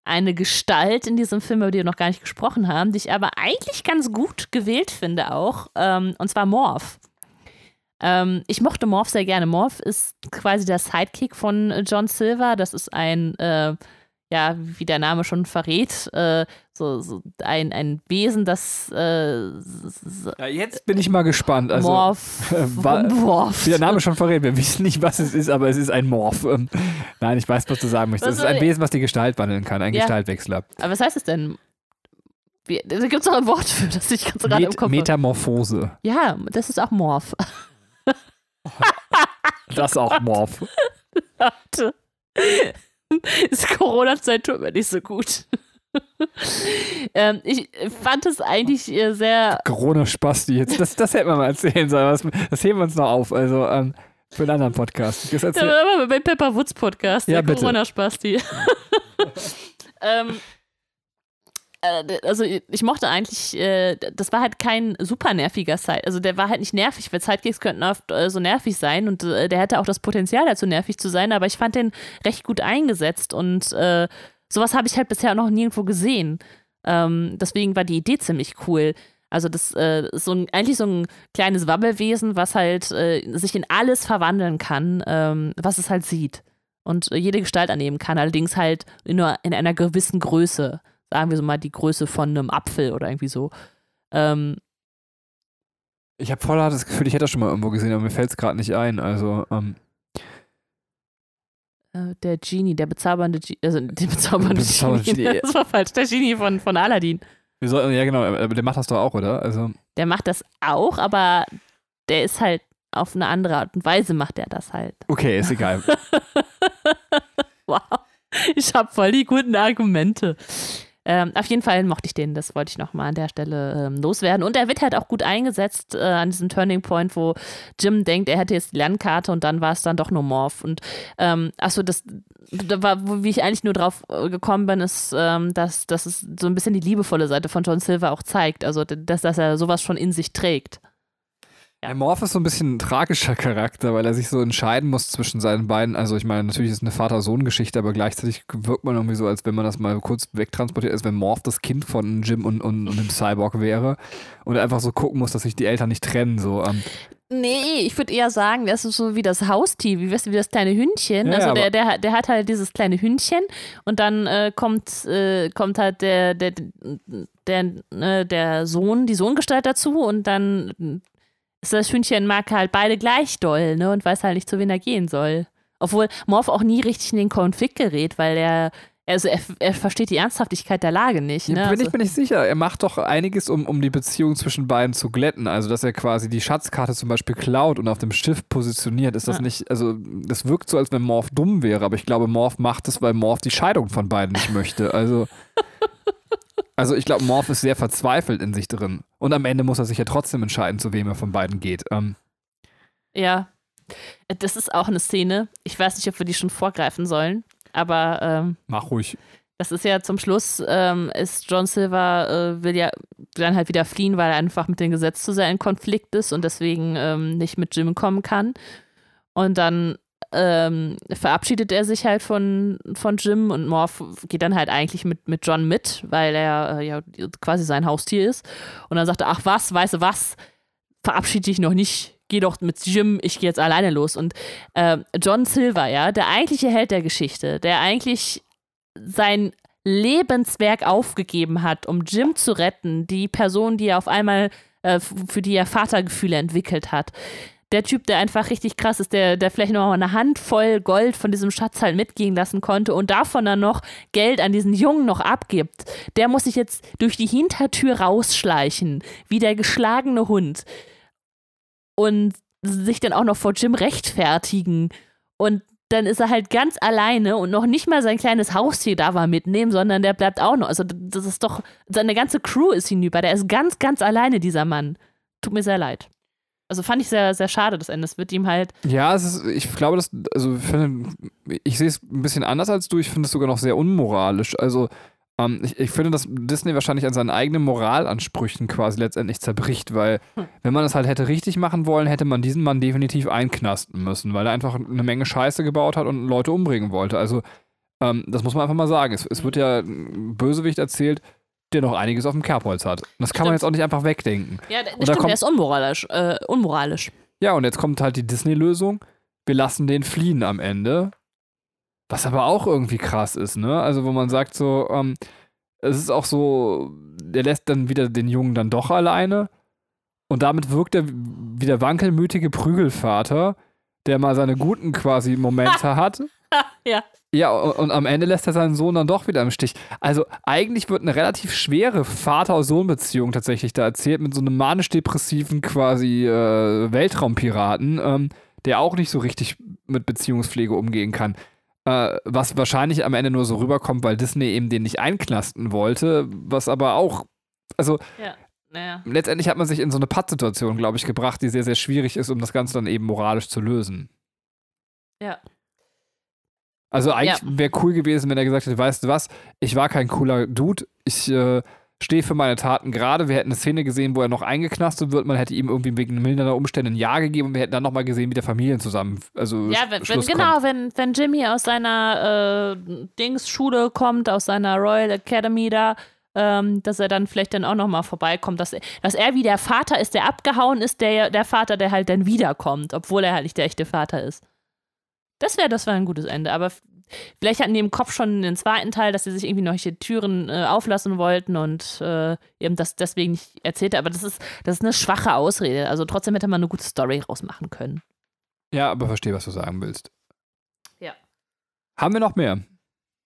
eine Gestalt in diesem Film, über die wir noch gar nicht gesprochen haben, die ich aber eigentlich ganz gut gewählt finde auch, ähm, und zwar Morph. Ähm, ich mochte Morph sehr gerne. Morph ist quasi der Sidekick von äh, John Silver. Das ist ein, äh, ja, wie der Name schon verrät, äh, so, so ein, ein Wesen, das äh, Ja, jetzt bin ich mal gespannt. Also, Morph. äh, Morph. wie der Name schon verrät, wir wissen nicht, was es ist, aber es ist ein Morph. Ähm, nein, ich weiß, was du sagen möchtest. Es ist ein Wesen, was die Gestalt wandeln kann, ein Ja. Gestaltwechsler. Aber was heißt es denn? Da gibt es auch ein Wort für, das ich ganz gerade im Met Kopf habe. Metamorphose. Ja, das ist auch Morph. [LAUGHS] Das auch Morph. [LAUGHS] Warte. [LAUGHS] ist Corona-Zeit tut mir nicht so gut. Ähm, ich fand es eigentlich äh, sehr. Corona-Spasti jetzt. Das, das hätten wir mal erzählen sollen. Das, das heben wir uns noch auf. Also ähm, für einen anderen Podcast. Das ja, aber beim Pepper Woods Podcast. Ja, der Corona-Spasti. [LAUGHS] ähm, äh, also ich mochte eigentlich, äh, das war halt kein super nerviger Side. Also der war halt nicht nervig, weil Sidekicks könnten oft so nervig sein und der hatte auch das Potenzial dazu nervig zu sein, aber ich fand den recht gut eingesetzt und sowas habe ich halt bisher noch nirgendwo gesehen. Ähm, deswegen war die Idee ziemlich cool. Also das äh, ist so ein, eigentlich so ein kleines Wabbelwesen, was halt äh, sich in alles verwandeln kann, ähm, was es halt sieht. Und jede Gestalt annehmen kann, allerdings halt nur in einer gewissen Größe sagen wir so mal, die Größe von einem Apfel oder irgendwie so. Ähm, ich habe voll das Gefühl, ich hätte das schon mal irgendwo gesehen, aber mir fällt es gerade nicht ein. Also, ähm, äh, der Genie, der bezaubernde Genie, also [LAUGHS] der bezaubernde, bezaubernde Genie, [LAUGHS] das war falsch, der Genie von, von Aladdin. Soll, ja, genau, aber der macht das doch auch, oder? Also. Der macht das auch, aber der ist halt auf eine andere Art und Weise macht er das halt. Okay, ist egal. [LAUGHS] wow. Ich habe voll die guten Argumente. Ähm, auf jeden Fall mochte ich den, das wollte ich nochmal an der Stelle ähm, loswerden. Und er wird halt auch gut eingesetzt äh, an diesem Turning Point, wo Jim denkt, er hätte jetzt die Lernkarte und dann war es dann doch nur Morph. Und ähm, achso, das, da war, wie ich eigentlich nur drauf äh, gekommen bin, ist, ähm, dass, dass es so ein bisschen die liebevolle Seite von John Silver auch zeigt. Also, dass, dass er sowas schon in sich trägt. Ja. Morph ist so ein bisschen ein tragischer Charakter, weil er sich so entscheiden muss zwischen seinen beiden. Also ich meine, natürlich ist es eine Vater-Sohn-Geschichte, aber gleichzeitig wirkt man irgendwie so, als wenn man das mal kurz wegtransportiert, als wenn Morph das Kind von Jim und, und, und dem Cyborg wäre und er einfach so gucken muss, dass sich die Eltern nicht trennen. So. Ähm. Nee, ich würde eher sagen, das ist so wie das Haustier, wie, weißt du, wie das kleine Hündchen. Ja, also der, der, der hat halt dieses kleine Hündchen und dann äh, kommt, äh, kommt halt der, der, der, äh, der Sohn, die Sohngestalt dazu und dann das Hündchen mag halt beide gleich doll, ne? Und weiß halt nicht, zu wen er gehen soll. Obwohl Morph auch nie richtig in den Konflikt gerät, weil er, also er, er versteht die Ernsthaftigkeit der Lage nicht. Ne? Bin also, ich mir nicht sicher. Er macht doch einiges, um, um die Beziehung zwischen beiden zu glätten. Also, dass er quasi die Schatzkarte zum Beispiel klaut und auf dem Schiff positioniert, ist das ja. nicht, also das wirkt so, als wenn Morph dumm wäre, aber ich glaube, Morph macht es, weil Morph die Scheidung von beiden nicht möchte. Also. [LAUGHS] Also ich glaube, Morph ist sehr verzweifelt in sich drin. Und am Ende muss er sich ja trotzdem entscheiden, zu wem er von beiden geht. Ähm. Ja. Das ist auch eine Szene. Ich weiß nicht, ob wir die schon vorgreifen sollen, aber ähm, Mach ruhig. Das ist ja zum Schluss, ähm, ist John Silver, äh, will ja dann halt wieder fliehen, weil er einfach mit dem Gesetz zu sehr in Konflikt ist und deswegen ähm, nicht mit Jim kommen kann. Und dann ähm, verabschiedet er sich halt von, von Jim und Morph geht dann halt eigentlich mit, mit John mit, weil er äh, ja quasi sein Haustier ist. Und dann sagt er, ach was, weißt du was, verabschiede dich noch nicht, geh doch mit Jim, ich gehe jetzt alleine los. Und äh, John Silver, ja, der eigentliche Held der Geschichte, der eigentlich sein Lebenswerk aufgegeben hat, um Jim zu retten, die Person, die er auf einmal, äh, für die er Vatergefühle entwickelt hat, der Typ, der einfach richtig krass ist, der, der vielleicht noch eine Handvoll Gold von diesem Schatz halt mitgehen lassen konnte und davon dann noch Geld an diesen Jungen noch abgibt, der muss sich jetzt durch die Hintertür rausschleichen, wie der geschlagene Hund. Und sich dann auch noch vor Jim rechtfertigen. Und dann ist er halt ganz alleine und noch nicht mal sein kleines Haustier da war mitnehmen, sondern der bleibt auch noch. Also, das ist doch, seine ganze Crew ist hinüber. Der ist ganz, ganz alleine, dieser Mann. Tut mir sehr leid. Also fand ich sehr, sehr schade, das Ende. Es wird ihm halt. Ja, es ist, ich glaube, das, also ich sehe es ein bisschen anders als du. Ich finde es sogar noch sehr unmoralisch. Also, ähm, ich, ich, finde, dass Disney wahrscheinlich an seinen eigenen Moralansprüchen quasi letztendlich zerbricht, weil, hm. wenn man das halt hätte richtig machen wollen, hätte man diesen Mann definitiv einknasten müssen, weil er einfach eine Menge Scheiße gebaut hat und Leute umbringen wollte. Also, ähm, das muss man einfach mal sagen. Es, es wird ja Bösewicht erzählt der noch einiges auf dem Kerbholz hat. das kann man jetzt auch nicht einfach wegdenken. Ja, das stimmt, kommt, der ist unmoralisch, äh, unmoralisch. Ja, und jetzt kommt halt die Disney-Lösung. Wir lassen den fliehen am Ende. Was aber auch irgendwie krass ist, ne? Also, wo man sagt so, ähm, es ist auch so, der lässt dann wieder den Jungen dann doch alleine. Und damit wirkt er wie der wankelmütige Prügelvater, der mal seine guten quasi Momente [LAUGHS] hat. ja. Ja, und, und, am Ende lässt er seinen Sohn dann doch wieder im Stich. Also eigentlich wird eine relativ schwere Vater-Sohn-Beziehung tatsächlich da erzählt, mit so einem manisch-depressiven quasi äh, Weltraumpiraten, ähm, der auch nicht so richtig mit Beziehungspflege umgehen kann. Äh, was wahrscheinlich am Ende nur so rüberkommt, weil Disney eben den nicht einknasten wollte, was aber auch, also Ja. Naja. letztendlich hat man sich in so eine Pattsituation, glaube ich, gebracht, die sehr, sehr schwierig ist, um das Ganze dann eben moralisch zu lösen. Ja. Also eigentlich wäre cool gewesen, wenn er gesagt hätte, weißt du was, ich war kein cooler Dude, ich äh, stehe für meine Taten gerade. Wir hätten eine Szene gesehen, wo er noch eingeknastet wird, man hätte ihm irgendwie wegen milderer Umstände ein Ja gegeben und wir hätten dann nochmal gesehen, wie der Familien zusammen, also Ja, wenn, wenn, genau, kommt. wenn, wenn Jimmy aus seiner äh, Dings-Schule kommt, aus seiner Royal Academy da, ähm, dass er dann vielleicht dann auch nochmal vorbeikommt, dass, er- dass er wie der Vater ist, der abgehauen ist, der, der Vater, der halt dann wiederkommt, obwohl er halt nicht der echte Vater ist. Das wäre das wär ein gutes Ende, aber vielleicht hatten die im Kopf schon den zweiten Teil, dass sie sich irgendwie noch die Türen äh, auflassen wollten und äh, eben das deswegen nicht erzählte, aber das ist, das ist eine schwache Ausrede. Also trotzdem hätte man eine gute Story rausmachen können. Ja, aber verstehe, was du sagen willst. Ja. Haben wir noch mehr?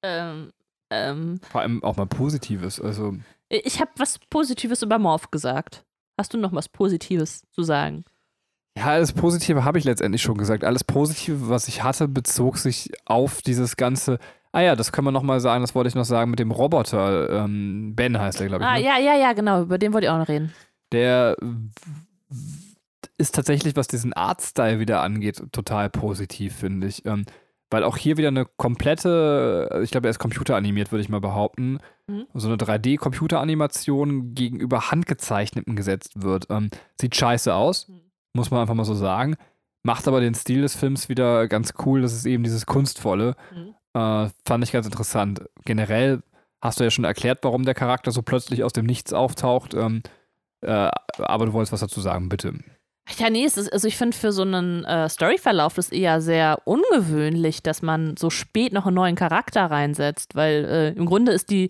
Ähm, ähm, Vor allem auch mal Positives. Also, Ich habe was Positives über Morph gesagt. Hast du noch was Positives zu sagen? Ja, alles Positive habe ich letztendlich schon gesagt. Alles Positive, was ich hatte, bezog sich auf dieses ganze. Ah ja, das können wir nochmal sagen, das wollte ich noch sagen mit dem Roboter. Ähm, ben heißt der, glaube ich. Ah, ne? ja, ja, ja, genau. Über den wollte ich auch noch reden. Der ist tatsächlich, was diesen Artstyle wieder angeht, total positiv, finde ich. Ähm, weil auch hier wieder eine komplette, ich glaube, er ist computeranimiert, würde ich mal behaupten, Mhm. so eine 3D-Computeranimation gegenüber handgezeichneten gesetzt wird. Ähm, sieht scheiße aus, Mhm. Muss man einfach mal so sagen. Macht aber den Stil des Films wieder ganz cool. Das ist eben dieses Kunstvolle. Mhm. Äh, fand ich ganz interessant. Generell hast du ja schon erklärt, warum der Charakter so plötzlich aus dem Nichts auftaucht. Ähm, äh, aber du wolltest was dazu sagen, bitte. Ja, nee, es ist, also ich finde für so einen äh, Storyverlauf das eher sehr ungewöhnlich, dass man so spät noch einen neuen Charakter reinsetzt, weil äh, im Grunde ist die,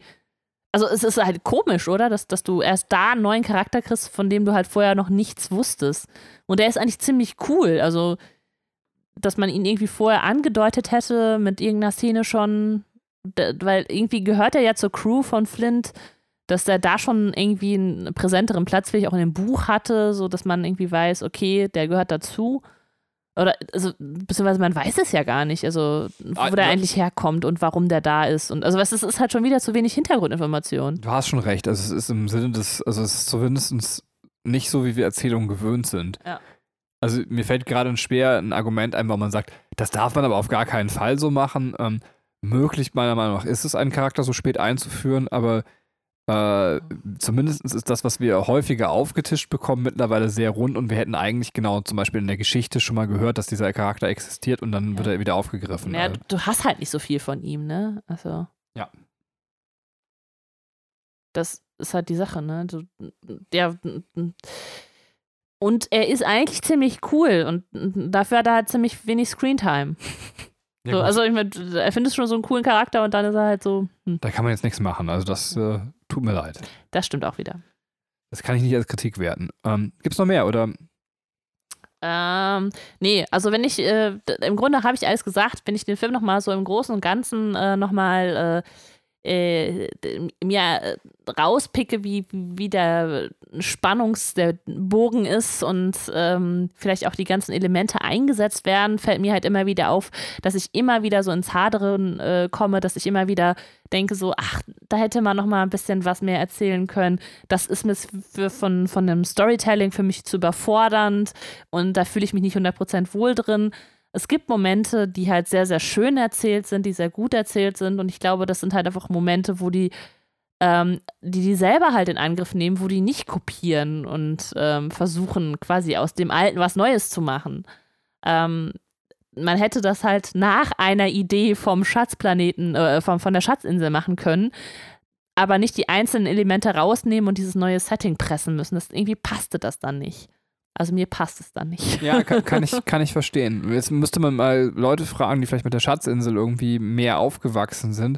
also es ist halt komisch, oder? Dass, dass du erst da einen neuen Charakter kriegst, von dem du halt vorher noch nichts wusstest. Und der ist eigentlich ziemlich cool, also dass man ihn irgendwie vorher angedeutet hätte mit irgendeiner Szene schon, weil irgendwie gehört er ja zur Crew von Flint, dass er da schon irgendwie einen präsenteren Platz vielleicht auch in dem Buch hatte, so dass man irgendwie weiß, okay, der gehört dazu. Oder, also, beziehungsweise man weiß es ja gar nicht, also, wo Ah, der ja. eigentlich herkommt und warum der da ist. Und also, was, es ist halt schon wieder zu wenig Hintergrundinformation. Du hast schon recht. Also, es ist im Sinne des, also, es ist zumindest nicht so, wie wir Erzählungen gewöhnt sind. Ja. Also, mir fällt gerade ein schwer ein Argument ein, wo man sagt, das darf man aber auf gar keinen Fall so machen. Ähm, möglich, meiner Meinung nach, ist es, einen Charakter so spät einzuführen, aber äh, zumindest ist das, was wir häufiger aufgetischt bekommen, mittlerweile sehr rund und wir hätten eigentlich genau zum Beispiel in der Geschichte schon mal gehört, dass dieser Charakter existiert und dann wird Ja. er wieder aufgegriffen. Ja, Äh, du, hast halt nicht so viel von ihm, ne? Also. Ja. Das ist halt die Sache, ne? Du, der, und er ist eigentlich ziemlich cool und dafür hat er halt ziemlich wenig Screentime. [LAUGHS] ja, so, also ich mein, er findet schon so einen coolen Charakter und dann ist er halt so, hm, da kann man jetzt nichts machen. Also, das äh, tut mir leid. das stimmt auch wieder. Das kann ich nicht als Kritik werten. Ähm, Gibt es noch mehr oder? Ähm, nee, also wenn ich, äh, im Grunde habe ich alles gesagt, wenn ich den Film nochmal so im Großen und Ganzen äh, nochmal äh, äh, mir äh, rauspicke, wie, wie der Spannungs-, der Bogen ist und ähm, vielleicht auch die ganzen Elemente eingesetzt werden, fällt mir halt immer wieder auf, dass ich immer wieder so ins Haderen äh, komme, dass ich immer wieder denke so, ach, da hätte man noch mal ein bisschen was mehr erzählen können. Das ist mir für, von, von einem Storytelling für mich zu überfordernd und da fühle ich mich nicht 100% wohl drin. Es gibt Momente, die halt sehr, sehr schön erzählt sind, die sehr gut erzählt sind und ich glaube, das sind halt einfach Momente, wo die ähm, die die selber halt in Angriff nehmen, wo die nicht kopieren und ähm, versuchen quasi aus dem Alten was Neues zu machen. Ähm, man hätte das halt nach einer Idee vom Schatzplaneten, äh, von, von der Schatzinsel machen können, aber nicht die einzelnen Elemente rausnehmen und dieses neue Setting pressen müssen. Das, irgendwie passte das dann nicht. Also mir passt es dann nicht. Ja, kann, kann, ich, [LAUGHS] kann ich verstehen. Jetzt müsste man mal Leute fragen, die vielleicht mit der Schatzinsel irgendwie mehr aufgewachsen sind,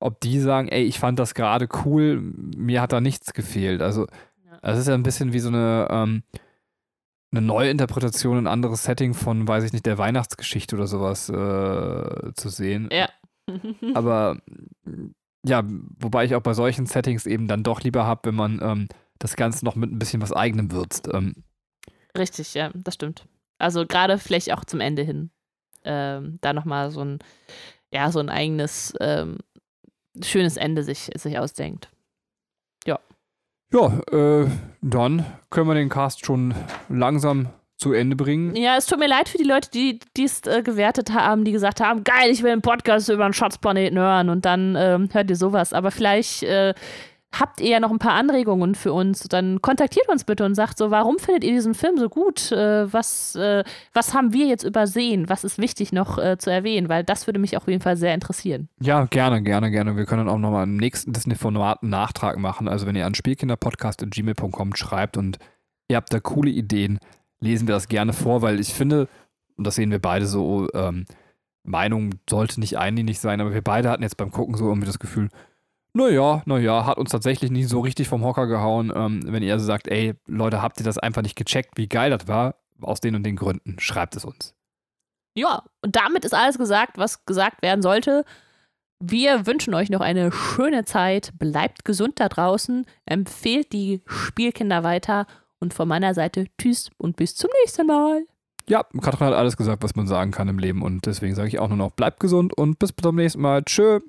ob die sagen, ey, ich fand das gerade cool, mir hat da nichts gefehlt. Also, Ja. das ist ja ein bisschen wie so eine, ähm, eine Neuinterpretation, ein anderes Setting von, weiß ich nicht, der Weihnachtsgeschichte oder sowas äh, zu sehen. Ja. [LAUGHS] Aber ja, wobei ich auch bei solchen Settings eben dann doch lieber habe, wenn man ähm, das Ganze noch mit ein bisschen was eigenem würzt. Ähm, Richtig, ja, das stimmt. Also gerade vielleicht auch zum Ende hin. Ähm, da nochmal so ein, ja, so ein eigenes ähm, schönes Ende sich, sich ausdenkt. Ja. Ja, äh, dann können wir den Cast schon langsam zu Ende bringen. Ja, es tut mir leid für die Leute, die es äh, gewertet haben, die gesagt haben, geil, ich will einen Podcast über einen Schatzplaneten hören und dann ähm, hört ihr sowas. Aber vielleicht äh, habt ihr ja noch ein paar Anregungen für uns, dann kontaktiert uns bitte und sagt so, warum findet ihr diesen Film so gut? Äh, was, äh, was haben wir jetzt übersehen? Was ist wichtig noch äh, zu erwähnen? Weil das würde mich auf jeden Fall sehr interessieren. Ja, gerne, gerne, gerne. Wir können auch nochmal im nächsten Disney-Format einen Nachtrag machen. Also wenn ihr an spielkinderpodcast.gmail.com schreibt und ihr habt da coole Ideen, lesen wir das gerne vor, weil ich finde, und das sehen wir beide so, ähm, Meinung sollte nicht einlinig sein, aber wir beide hatten jetzt beim Gucken so irgendwie das Gefühl, naja, naja, hat uns tatsächlich nicht so richtig vom Hocker gehauen. Ähm, wenn ihr also sagt, ey, Leute, habt ihr das einfach nicht gecheckt, wie geil das war, aus den und den Gründen, schreibt es uns. Ja, und damit ist alles gesagt, was gesagt werden sollte. Wir wünschen euch noch eine schöne Zeit. Bleibt gesund da draußen. Empfehlt die Spielkinder weiter. Und von meiner Seite tschüss und bis zum nächsten Mal. Ja, Katrin hat alles gesagt, was man sagen kann im Leben. Und deswegen sage ich auch nur noch, bleibt gesund und bis zum nächsten Mal. Tschö.